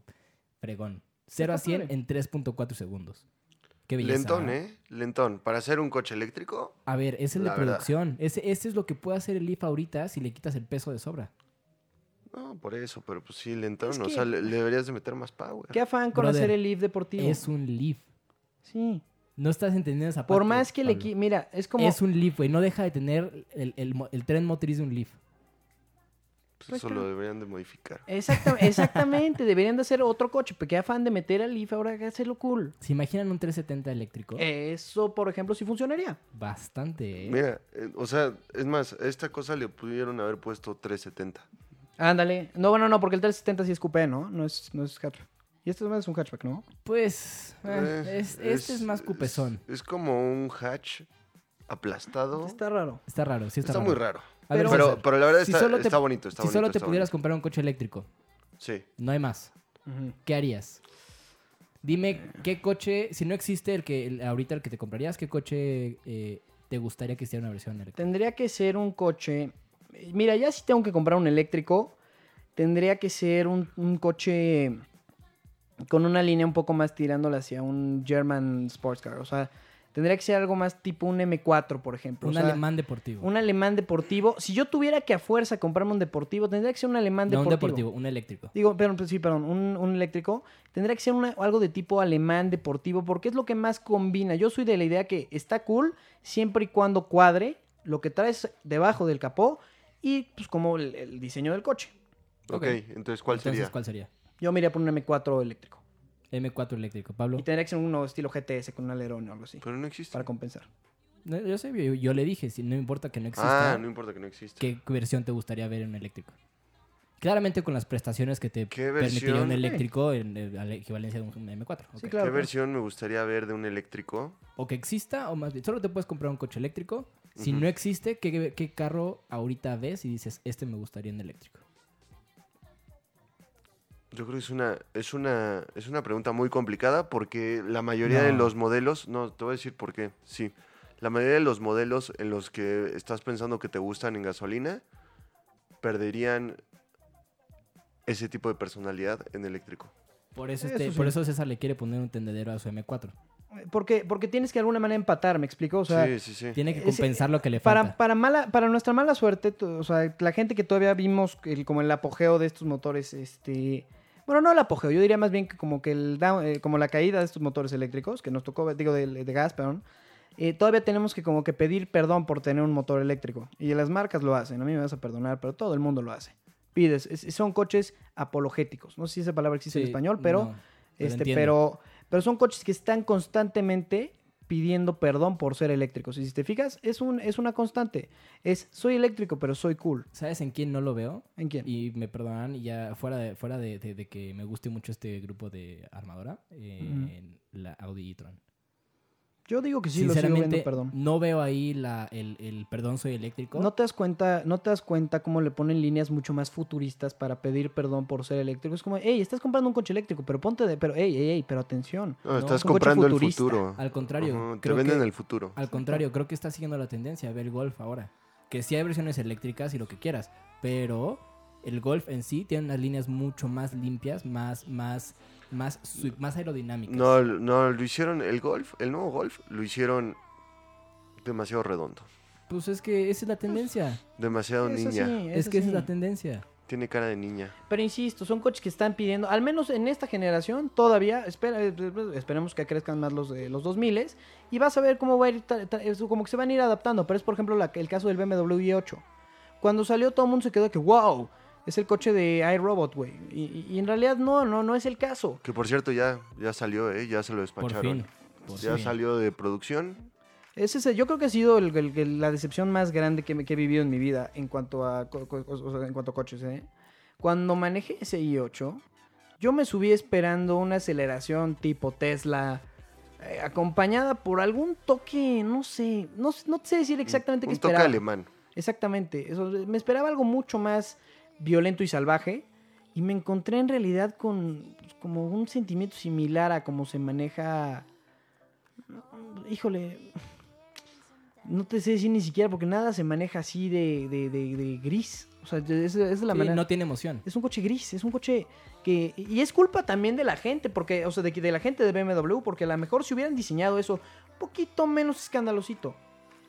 fregón. 0 a Está 100 padre. en 3.4 segundos. Qué belleza. Lentón. ¿eh? Lentón. Para hacer un coche eléctrico, A ver, es el de producción. Ese, ese es lo que puede hacer el Leaf ahorita si le quitas el peso de sobra. no, por eso, pero pues sí, lentón. Es O que- sea, le, le deberías de meter más power. ¿Qué afán con Brother, hacer el Leaf deportivo? Es un Leaf. Sí. No estás entendiendo esa parte. Por más que le... Pablo. qui- Mira, es como... Es un Leaf, güey. No deja de tener el, el tren motriz de un Leaf. Pues eso lo deberían de modificar. Exacta- <laughs> exactamente, deberían de hacer otro coche, pero qué afán de meter al Leaf ahora que hacerlo cool. ¿Se imaginan un 370 eléctrico? Eso, por ejemplo, sí funcionaría. Bastante, ¿eh? Mira, eh, o sea, es más, a esta cosa le pudieron haber puesto 370. Ándale. No, bueno, no, porque el 370 sí es coupé, ¿no? No es, no es hatchback. Y este es un hatchback, ¿no? Pues, eh, Eh, es- este es más cupezón. Es, es como un hatch aplastado. Está raro. Está raro, sí está, Está raro. muy raro. A ver, Pero, César, pero la verdad si está, solo te- está bonito. Está si bonito, solo te está pudieras bonito. comprar un coche eléctrico, Sí. no hay más. ¿Qué harías? Dime qué coche, si no existe el que el- ahorita el que te comprarías, qué coche eh, te gustaría que hiciera una versión eléctrica. Tendría que ser un coche. Mira, ya si tengo que comprar un eléctrico, tendría que ser un, un coche con una línea un poco más tirándola hacia un German Sports Car. O sea, Tendría que ser algo más tipo un M4, por ejemplo. Un o sea, alemán deportivo. Un alemán deportivo. Si yo tuviera que a fuerza comprarme un deportivo, tendría que ser un alemán no, un deportivo. deportivo, un eléctrico. Digo, perdón, pues sí, perdón, un, un eléctrico. Tendría que ser una- algo de tipo alemán deportivo, porque es lo que más combina. Yo soy de la idea que está cool siempre y cuando cuadre lo que traes debajo del capó y pues como el, el diseño del coche. Ok, entonces, ¿cuál Entonces, sería? ¿cuál sería? Yo me iría por un M4 eléctrico. M4 eléctrico. Pablo. Y tendría que ser uno estilo GTS con un alerón o algo así. Pero no existe. Para compensar. No, yo sé, yo, yo le dije, si no importa que no exista, Ah, no importa que no exista. ¿qué versión te gustaría ver en un eléctrico? Claramente con las prestaciones que te ¿Qué permitiría un eléctrico en, eh, a la equivalencia de un M4. Sí, claro. ¿Qué claro. versión me gustaría ver de un eléctrico? O que exista, o más bien, solo te puedes comprar un coche eléctrico. Si no existe, ¿qué, qué carro ahorita ves y dices, este me gustaría en eléctrico? Yo creo que es una, es una, es una pregunta muy complicada porque la mayoría de los modelos, no, te voy a decir por qué, sí. La mayoría de los modelos en los que estás pensando que te gustan en gasolina perderían ese tipo de personalidad en eléctrico. Por eso, Eso este, sí. por eso César le quiere poner un tendedero a su M4. Porque, porque tienes que de alguna manera empatar, ¿me explico? O sea, sí, sí, sí. Tiene que compensar lo que le para, falta. para, mala, para nuestra mala suerte, o sea, la gente que todavía vimos el- como el apogeo de estos motores, este... Bueno, no el apogeo, yo diría más bien que como que el down- eh, como la caída de estos motores eléctricos, que nos tocó, digo, de, de gas, perdón, eh, todavía tenemos que como que pedir perdón por tener un motor eléctrico. Y las marcas lo hacen, a mí me vas a perdonar, pero todo el mundo lo hace. Pides, es- son coches apologéticos. No sé si esa palabra existe en español, pero... no, pero Este, pero, pero son coches que están constantemente pidiendo perdón por ser eléctricos. Y si te fijas, es, un, es una constante. Es, soy eléctrico, pero soy cool. ¿Sabes en quién no lo veo? ¿En quién? Y me perdonan, y ya fuera de, fuera de, de- de que me guste mucho este grupo de armadora, eh, en la Audi e-tron. Yo digo que sí lo sigo viendo, perdón. no veo ahí la, el, el perdón soy eléctrico. ¿No te das cuenta, no te das cuenta cómo le ponen líneas mucho más futuristas para pedir perdón por ser eléctrico? Es como, hey, estás comprando un coche eléctrico, pero ponte de, pero, hey, hey, hey, pero atención. No, No, estás es comprando el futuro. Al contrario, Te creo venden que- el futuro. Al contrario, creo que está siguiendo la tendencia a ver el Golf ahora. Que sí hay versiones eléctricas y lo que quieras, pero el Golf en sí tiene unas líneas mucho más limpias, más, más, más, más aerodinámicas. No, no, lo hicieron, el golf, el nuevo golf, lo hicieron demasiado redondo. Pues es que esa es la tendencia. Demasiado Eso niña. sí, es que esa es la tendencia. Tiene cara de niña. Pero insisto, son coches que están pidiendo, al menos en esta generación, todavía, espera, eh, esperemos que crezcan más los de los 2000 y vas a ver cómo va a ir, como que se van a ir adaptando. Pero es, por ejemplo, la- el caso del BMW i8. Cuando salió, todo el mundo se quedó que, wow, es el coche de iRobot, güey. Y, y- en realidad no, no, no es el caso. Que por cierto ya, ya salió, ¿eh? Ya se lo Por despacharon. fin. por ya fin. salió de producción. Ese es, yo creo que ha sido el- el- el- la decepción más grande que, me- que he vivido en mi vida en cuanto a, co- co- o sea, en cuanto a coches. ¿eh? Cuando manejé ese i8, yo me subí esperando una aceleración tipo Tesla, eh, acompañada por algún toque, no sé, no, no sé decir exactamente qué Un toque esperaba. alemán. Exactamente, eso, me esperaba algo mucho más violento y salvaje y me encontré en realidad con como un sentimiento similar a cómo se maneja, híjole, no te sé decir ni siquiera porque nada se maneja así de, de- de- de gris, o sea, es, es la Sí, manera... no tiene emoción. Es un coche gris, es un coche que... Y es culpa también de la gente, porque, o sea, de, de la gente de BMW, porque a lo mejor si hubieran diseñado eso un poquito menos escandalosito.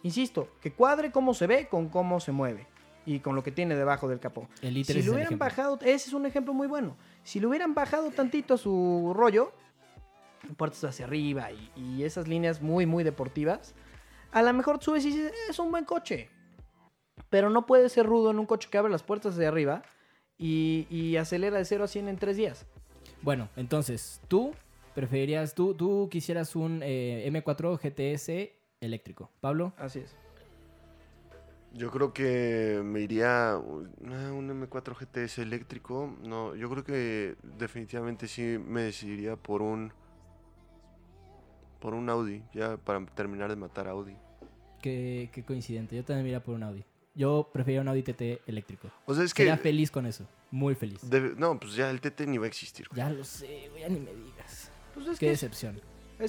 Insisto, que cuadre cómo se ve con cómo se mueve y con lo que tiene debajo del capó. El i3 Si lo hubieran bajado, ese es un ejemplo muy bueno. Si lo hubieran bajado tantito a su rollo, puertas hacia arriba y, y esas líneas muy, muy deportivas, a lo mejor subes y dices, es un buen coche. Pero no puede ser rudo en un coche que abre las puertas hacia arriba y, y acelera de 0 a 100 en 3 días. Bueno, entonces, tú preferirías, tú, tú quisieras un eh, M4 GTS eléctrico. Pablo, Así es. Yo creo que me iría un M4 GTS eléctrico. No, yo creo que definitivamente sí me decidiría por un por un Audi, ya para terminar de matar a Audi. qué, qué coincidente. Yo también me iría por un Audi. Yo preferiría un Audi TT eléctrico. O sea, es que Sería feliz con eso. Muy feliz. debe- no, pues ya el TT ni va a existir. güey. Ya lo sé, güey, ya ni me digas. Pues es Qué que decepción. Es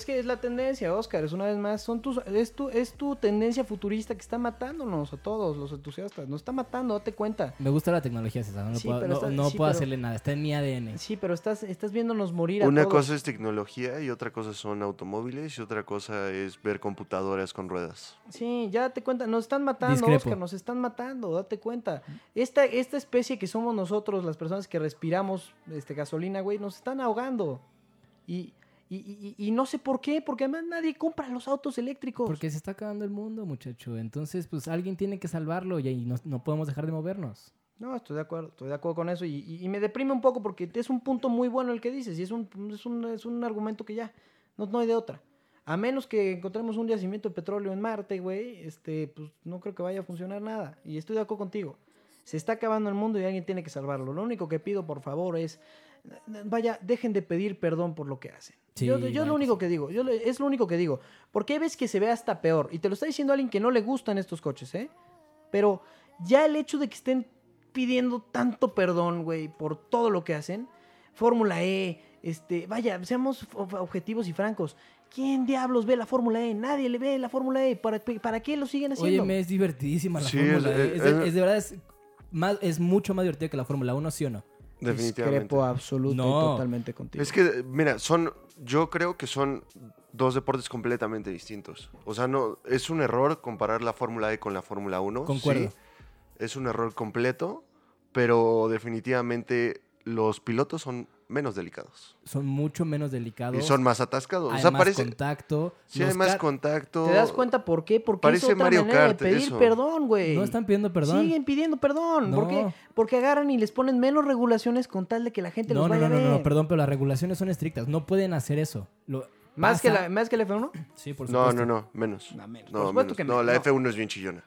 que es la tendencia, Oscar, es una vez más, son tus, es, tu, es tu tendencia futurista que está matándonos a todos los entusiastas, nos está matando, date cuenta. Me gusta la tecnología, César. No, Sí, puedo, no, está- no sí, puedo pero- hacerle nada. Está en mi ADN. Sí, pero estás, estás viéndonos morir a Una todos. cosa es tecnología y otra cosa son automóviles y otra cosa es ver computadoras con ruedas. Sí, ya date cuenta, nos están matando, Discrepo. Oscar, nos están matando, date cuenta. Esta, esta especie que somos nosotros, las personas que respiramos este, gasolina, güey, nos están ahogando. Y, y, y- y no sé por qué, porque además nadie compra los autos eléctricos. Porque se está acabando el mundo, muchacho. Entonces, pues alguien tiene que salvarlo y ahí no, no podemos dejar de movernos. No, estoy de acuerdo, estoy de acuerdo con eso y, y- y me deprime un poco porque es un punto muy bueno el que dices y es un, es un, es un argumento que ya, no, no hay de otra. A menos que encontremos un yacimiento de petróleo en Marte, güey, este, pues no creo que vaya a funcionar nada. Y estoy de acuerdo contigo. Se está acabando el mundo y alguien tiene que salvarlo. Lo único que pido, por favor, es, vaya, dejen de pedir perdón por lo que hacen. Sí, yo yo vaya lo único que digo, yo es lo único que digo. Porque hay veces que se ve hasta peor. Y te lo está diciendo alguien que no le gustan estos coches, ¿eh? Pero ya el hecho de que estén pidiendo tanto perdón, güey, por todo lo que hacen. Fórmula E, este, vaya, seamos ob- objetivos y francos. ¿Quién diablos ve la Fórmula E? Nadie le ve la Fórmula E. ¿Para, ¿Para qué lo siguen haciendo? Oye, me es divertidísima la Sí, Fórmula es- E. es- Es, de, es- es de verdad, es, más, es mucho más divertido que la Fórmula 1, ¿sí o no? Definitivamente. Discrepo absoluto No. y totalmente contigo. Es que, mira, son, yo creo que son dos deportes completamente distintos. O sea, no, es un error comparar la Fórmula E con la Fórmula 1. Concuerdo. sí, es un error completo, pero definitivamente los pilotos son menos delicados. Son mucho menos delicados. Y son más atascados. hay o sea, más parece, contacto. sí hay más contacto. ¿Te das cuenta por qué? Porque Parece es otra Mario manera Kart, de pedir eso. perdón, güey. No están pidiendo perdón. Siguen pidiendo perdón. ¿Por No. qué? Porque agarran y les ponen menos regulaciones con tal de que la gente No, los no, vaya no, a no, ver. no, perdón, pero las regulaciones son estrictas. No pueden hacer eso. Lo- ¿Más, que la, ¿Más que el F1? Sí, por No, supuesto. no, no, menos. No, menos. No, Por supuesto menos. que no, la no. F1 es bien chillona.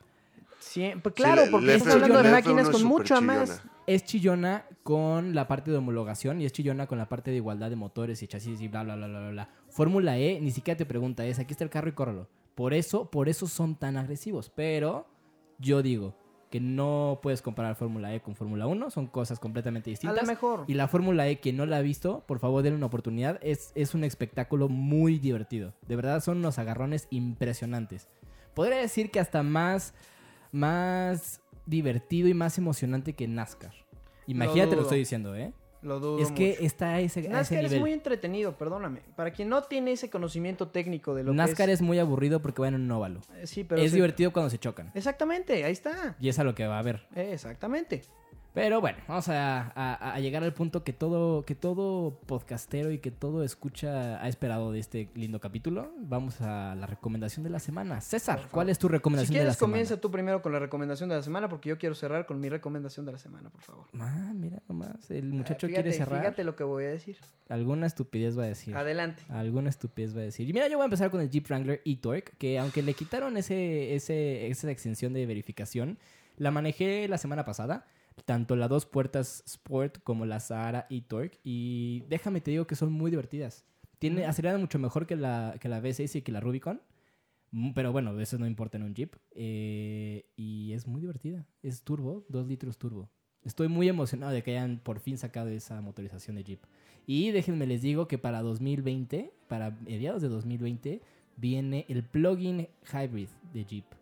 Siempre, claro, la- porque la estás F1 hablando de la máquinas F1 con mucha más. Es chillona con la parte de homologación y es chillona con la parte de igualdad de motores y chasis y bla, bla, bla, bla, bla, bla. Fórmula E ni siquiera te pregunta es, aquí está el carro y córrelo. Por eso, por eso son tan agresivos. Pero yo digo que no puedes comparar Fórmula E con Fórmula 1. Son cosas completamente A distintas. lo mejor. Y la Fórmula E, quien no la ha visto, por favor denle una oportunidad. Es, es un espectáculo muy divertido. De verdad son unos agarrones impresionantes. Podría decir que hasta más, más divertido y más emocionante que NASCAR. Imagínate lo, dudo. estoy diciendo, ¿eh? Lo dudo Es que mucho. está a ese, a ese NASCAR es muy entretenido, perdóname. Para quien no tiene ese conocimiento técnico de lo NASCAR que es... muy aburrido porque van en un óvalo. es... eh, Sí, pero es se- divertido cuando se chocan. Exactamente, ahí está. Y es a lo que va a haber. Eh, Exactamente. Pero bueno, vamos a, a- a llegar al punto que todo, que todo podcastero y que todo escucha ha esperado de este lindo capítulo. Vamos a la recomendación de la semana. César, ¿cuál es tu Si recomendación de la quieres, semana? comienza tú primero con la recomendación de la semana, porque yo quiero cerrar con mi recomendación de la semana, por favor. Ah, mira nomás, el muchacho Ah, fíjate, quiere cerrar. Fíjate lo que voy a decir. Alguna estupidez va a decir. Adelante. Alguna estupidez va a decir. Y mira, yo voy a empezar con el Jeep Wrangler e-Torque, que aunque le quitaron ese, ese, esa extensión de verificación, la manejé la semana pasada. Tanto la dos puertas Sport como la Sahara e-Torque. Y déjame te digo que son muy divertidas. Tiene, aceleran mucho mejor que la, que la V6 y que la Rubicon. Mm, Pero bueno, eso no importa en un Jeep. Eh, y es muy divertida. Es turbo, 2 litros turbo. Estoy muy emocionado de que hayan por fin sacado esa motorización de Jeep. Y déjenme les digo que para 2020, para mediados de 2020, viene el plug-in hybrid de Jeep.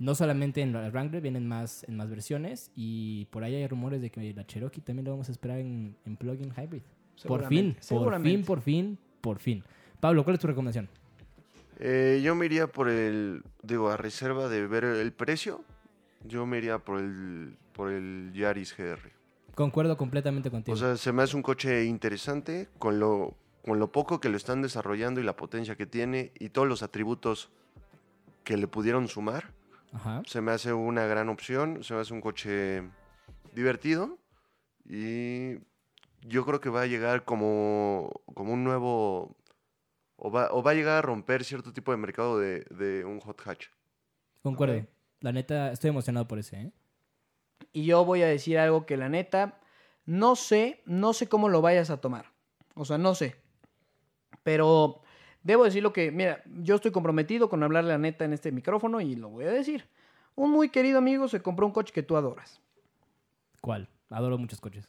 No solamente en la Wrangler, vienen más, en más versiones. Y por ahí hay rumores de que la Cherokee también lo vamos a esperar en, en plug-in hybrid. Por fin, por fin, por fin, por fin. Pablo, ¿cuál es tu recomendación? Eh, yo me iría por el, digo, a reserva de ver el precio, yo me iría por el, por el Yaris GR. Concuerdo completamente contigo. O sea, se me hace un coche interesante con lo, con lo poco que lo están desarrollando y la potencia que tiene y todos los atributos que le pudieron sumar. Ajá. Se me hace una gran opción, se me hace un coche divertido y yo creo que va a llegar como, como un nuevo, o va, o va a llegar a romper cierto tipo de mercado de, de un hot hatch. Concuerdo. Ok. La neta, estoy emocionado por ese, ¿eh? Y yo voy a decir algo que la neta, no sé, no sé cómo lo vayas a tomar. O sea, no sé. Pero debo decir lo que, mira, yo estoy comprometido con hablar la neta en este micrófono y lo voy a decir. Un muy querido amigo se compró un coche que tú adoras. ¿Cuál? Adoro muchos coches.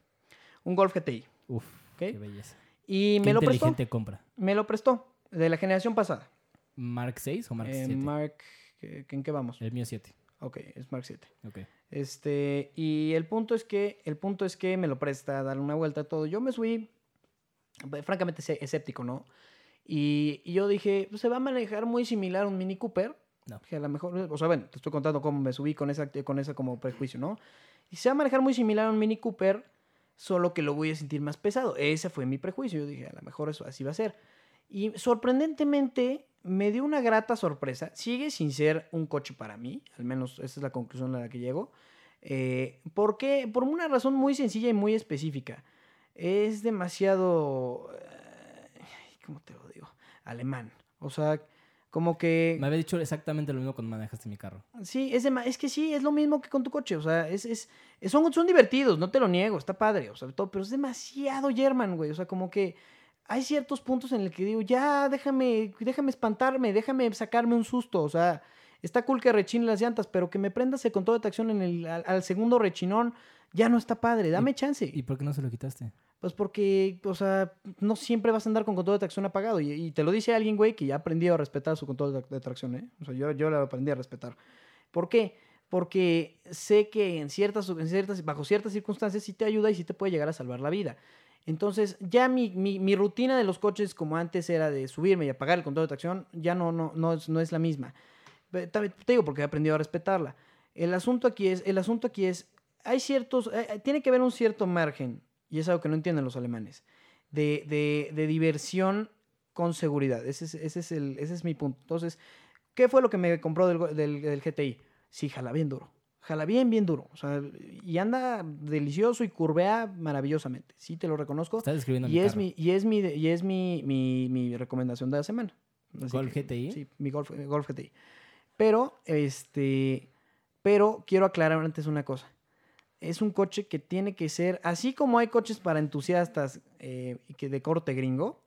Un Golf GTI. Uf, qué belleza. Y Qué me lo prestó. inteligente compra. Me lo prestó. De la generación pasada. ¿Mark 6 o Mark Eh, 7? Mark, ¿qué- ¿en qué vamos? El mío 7. Ok, es Mark 7. Ok. Este, y el punto es que, el punto es que me lo presta a darle una vuelta a todo. Yo me subí, eh, francamente, escé- escéptico, ¿no? Y, y yo dije, pues, se va a manejar muy similar a un Mini Cooper. No. Que a lo mejor, o sea, bueno, te estoy contando cómo me subí con esa, con esa como prejuicio, ¿no? Y se va a manejar muy similar a un Mini Cooper, solo que lo voy a sentir más pesado. Ese fue mi prejuicio. Yo dije, a lo mejor eso así va a ser. Y sorprendentemente me dio una grata sorpresa. Sigue sin ser un coche para mí, al menos esa es la conclusión a la que llego. Eh, ¿Por qué? Por una razón muy sencilla y muy específica. Es demasiado... eh, ¿Cómo te? Alemán. O sea, como que... Me había dicho exactamente lo mismo cuando manejaste mi carro. Sí, es, dema- es que sí, es lo mismo que con tu coche. O sea, es, es, son, son divertidos, no te lo niego, está padre, o sea, todo, pero es demasiado German, güey. O sea, como que hay ciertos puntos en el que digo, ya, déjame, déjame espantarme, déjame sacarme un susto. O sea, está cool que rechine las llantas, pero que me prendas el control de tracción en el, al, al segundo rechinón, ya no está padre, dame chance. ¿Y por qué no se lo quitaste? Pues porque, o sea, no siempre vas a andar con control de tracción apagado. Y, te lo dice alguien, güey, que ya aprendió a respetar su control de, de tracción, ¿eh? O sea, yo, yo lo aprendí a respetar. ¿Por qué? Porque sé que en ciertas, en ciertas, bajo ciertas circunstancias sí te ayuda y sí te puede llegar a salvar la vida. Entonces, ya mi, mi, mi rutina de los coches, como antes era de subirme y apagar el control de tracción, ya no, no, no, es, no es la misma. Te digo, porque he aprendido a respetarla. El asunto aquí es, el asunto aquí es, hay ciertos, eh, eh, tiene que haber un cierto margen, y es algo que no entienden los alemanes, de, de, de diversión con seguridad. Ese es, ese, es el, ese es mi punto. Entonces, ¿qué fue lo que me compró del, del, del GTI? Sí, jala bien duro. Jala bien, bien duro. O sea, y anda delicioso y curvea maravillosamente. Sí, te lo reconozco. Estás describiendo Y mi es, carro. mi, y es, mi, y es mi, mi, mi recomendación de la semana. Así ¿Golf que, GTI? Sí, mi Golf, Golf GTI. Pero, este, pero quiero aclarar antes una cosa. Es un coche que tiene que ser, así como hay coches para entusiastas eh, y que de corte gringo,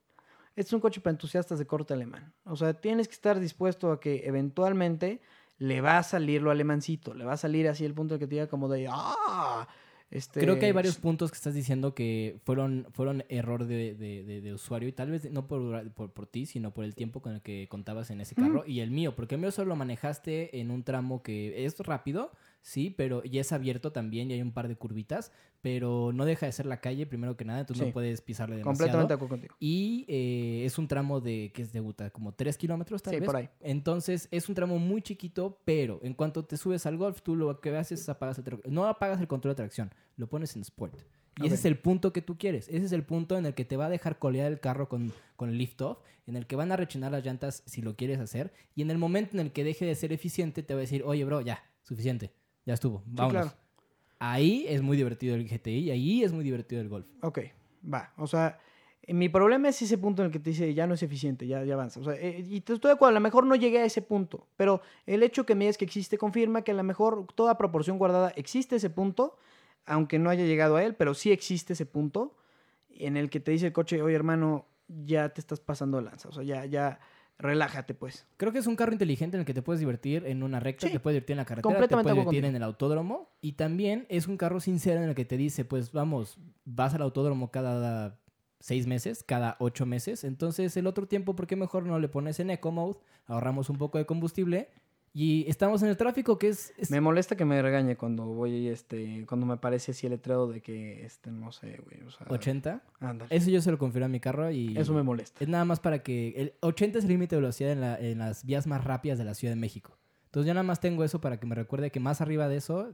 este es un coche para entusiastas de corte alemán. O sea, tienes que estar dispuesto a que eventualmente le va a salir lo alemancito, le va a salir así el punto de que te diga como de, ah, este... Creo que hay varios puntos que estás diciendo que fueron, fueron error de, de- de- de usuario y tal vez no por, por, por ti, sino por el tiempo con el que contabas en ese carro y el mío, porque el mío solo lo manejaste en un tramo que es rápido, sí, pero y es abierto también y hay un par de curvitas, pero no deja de ser la calle primero que nada, entonces Sí. no puedes pisarle demasiado. Completamente de acuerdo contigo. Y eh, es un tramo de, que es de Utah, como 3 kilómetros tal Sí, vez. por ahí. Entonces es un tramo muy chiquito, pero en cuanto te subes al golf, tú lo que haces es apagas el No apagas el control de tracción, lo pones en sport. Y ese es el punto que tú quieres. Ese es el punto en el que te va a dejar colear el carro con, con el lift off, en el que van a rechinar las llantas si lo quieres hacer. Y en el momento en el que deje de ser eficiente, te va a decir, oye, bro, ya, suficiente, ya estuvo, vámonos. claro. Ahí es muy divertido el GTI ahí es muy divertido el golf. Ok, va. O sea, mi problema es ese punto en el que te dice ya no es eficiente, ya, ya avanza. O sea, eh, y te estoy de acuerdo, a lo mejor no llegué a ese punto, pero el hecho que me digas que existe confirma que a lo mejor toda proporción guardada existe ese punto, aunque no haya llegado a él, pero sí existe ese punto en el que te dice el coche, oye hermano, ya te estás pasando de lanza. O sea, ya, ya, relájate pues. Creo que es un carro inteligente en el que te puedes divertir en una recta, Sí, te puedes divertir en la carretera, te puedes divertir en el autódromo y también es un carro sincero en el que te dice, pues vamos, vas al autódromo cada seis meses, cada ocho meses, entonces el otro tiempo, ¿por qué mejor no le pones en Eco Mode? Ahorramos un poco de combustible y estamos en el tráfico que es... es- Me molesta que me regañe cuando voy, este, cuando me aparece así el letrero de que, este, no sé, güey. O sea, 80. ándale. Eso yo se lo confío a mi carro y... Eso me molesta. Es nada más para que... El 80 es el límite de velocidad en, la- en las vías más rápidas de la Ciudad de México. Entonces yo nada más tengo eso para que me recuerde que más arriba de eso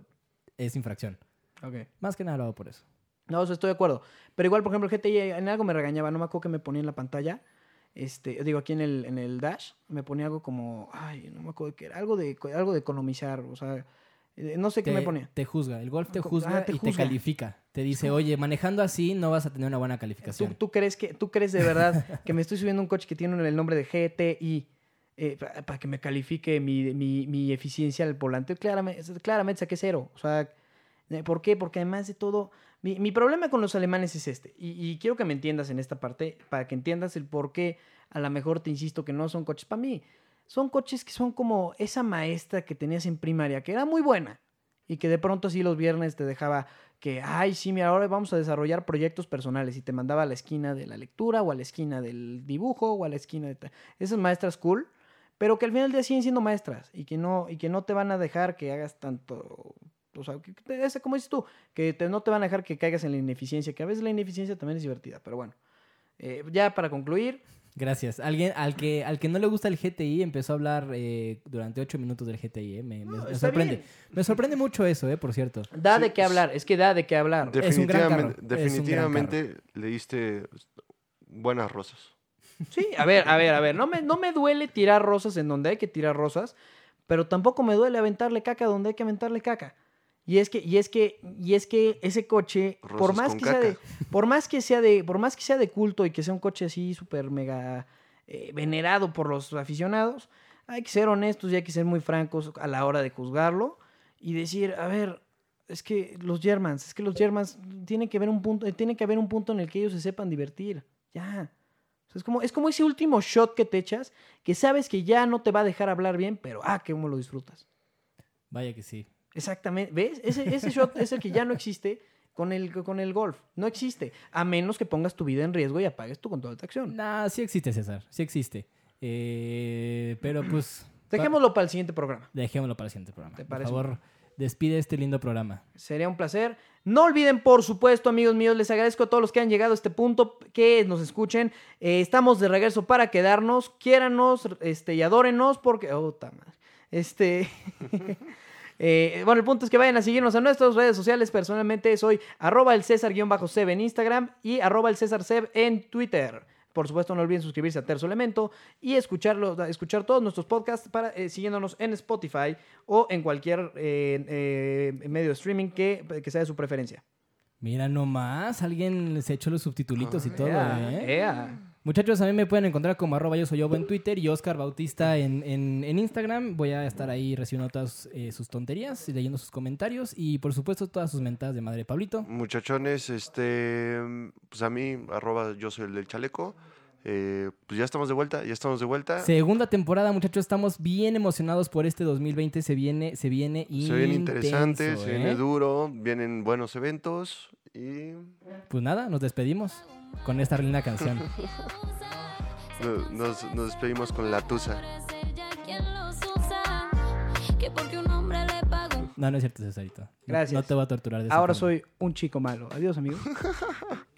es infracción. Ok. Más que nada lo hago por eso. No, estoy de acuerdo. Pero igual, por ejemplo, el GTI en algo me regañaba, no me acuerdo que me ponía en la pantalla. Este, digo, aquí en el, en el dash, me ponía algo como, ay, no me acuerdo qué era, algo de, algo de economizar, o sea, eh, no sé qué me ponía. te juzga. El golf te Ah, juzga te y te califica. Te dice, oye, manejando así no vas a tener una buena ¿Tú, calificación. tú crees que, ¿Tú crees de verdad que me estoy subiendo un coche que tiene el nombre de GTI eh, pa- para que me califique mi, mi, mi eficiencia al volante? Claramente, claramente saqué cero. O sea, eh, ¿por qué? Porque además de todo, mi, problema con los alemanes es este. Y, quiero que me entiendas en esta parte, para que entiendas el por qué a lo mejor te insisto que no son coches para mí. Son coches que son como esa maestra que tenías en primaria, que era muy buena. y que de pronto así los viernes te dejaba que, ay, sí, mira, ahora vamos a desarrollar proyectos personales y te mandaba a la esquina de la lectura o a la esquina del dibujo o a la esquina de... Esas maestras cool, pero que al final del día siguen siendo maestras y que no, y que no te van a dejar que hagas tanto... O sea, que te- ese, como dices tú, que te- no te van a dejar que caigas en la ineficiencia, que a veces la ineficiencia también es divertida, pero bueno. Eh, ya para concluir, Gracias. Alguien al que, al que no le gusta el GTI empezó a hablar eh, durante ocho minutos del GTI. eh. Me, me- No, me está sorprende. bien. Me sorprende mucho eso, eh, por cierto. da Sí, de qué hablar, es que da de qué hablar. Es un gran carro, Definitivamente, es un gran definitivamente le diste buenas rosas. Sí, a ver, a ver, a ver, no me, no me duele tirar rosas en donde hay que tirar rosas, pero tampoco me duele aventarle caca donde hay que aventarle caca. Y es que, y es que, y es que ese coche, por más que sea de, <laughs> por más que sea de, por más que sea de culto y que sea un coche así súper mega eh, venerado por los aficionados, hay que ser honestos y hay que ser muy francos a la hora de juzgarlo y decir, a ver, es que los Germans, es que los Germans tienen que haber un punto, eh, tiene que haber un punto en el que ellos se sepan divertir. Ya. O sea, es, como, es como ese último shot que te echas, que sabes que ya no te va a dejar hablar bien, pero ah, que cómo lo disfrutas. Vaya que sí. Exactamente. ¿Ves? Ese, ese shot es el que ya no existe con el, con el golf. No existe. A menos que pongas tu vida en riesgo y apagues tu control de acción. Nah, sí existe, César. Sí existe. Eh, pero pues. <clears throat> Dejémoslo para el siguiente programa. Dejémoslo para el siguiente programa. ¿Te Por parece? favor, despide este lindo programa. Sería un placer. No olviden, por supuesto, amigos míos, les agradezco a todos los que han llegado a este punto, que nos escuchen. Eh, estamos de regreso para quedarnos. Quiéranos este, y adórenos porque... Oh, ta madre. Este... <laughs> eh, bueno, el punto es que vayan a seguirnos a nuestras redes sociales. Personalmente soy arroba el César-Seb en Instagram y arroba el César Seb en Twitter. Por supuesto, no olviden suscribirse a Terzo Elemento y escucharlo, escuchar todos nuestros podcasts para, eh, siguiéndonos en Spotify o en cualquier eh, eh, medio de streaming que, que sea de su preferencia. Mira nomás, alguien se echó los subtitulitos y todo, ¿eh? ea. Muchachos, a mí me pueden encontrar como arroba yo soy Yobo en Twitter y Oscar Bautista en, en- en Instagram. Voy a estar ahí recibiendo todas eh, sus tonterías y leyendo sus comentarios y por supuesto todas sus mentadas de madre Pablito. Muchachones, este, pues a mí, arroba yo soy el del chaleco. Eh, pues ya estamos de vuelta, ya estamos de vuelta. Segunda temporada, muchachos, estamos bien emocionados por este 2020. Se viene, se viene Se viene interesante, se viene ¿eh? duro, vienen buenos eventos y Pues nada, nos despedimos con esta linda canción. <laughs> no- nos, nos despedimos con la tusa. No, no es cierto, Cesarito. No- Gracias. No te voy a torturar de esa Ahora forma. soy un chico malo. Adiós, amigos. <laughs>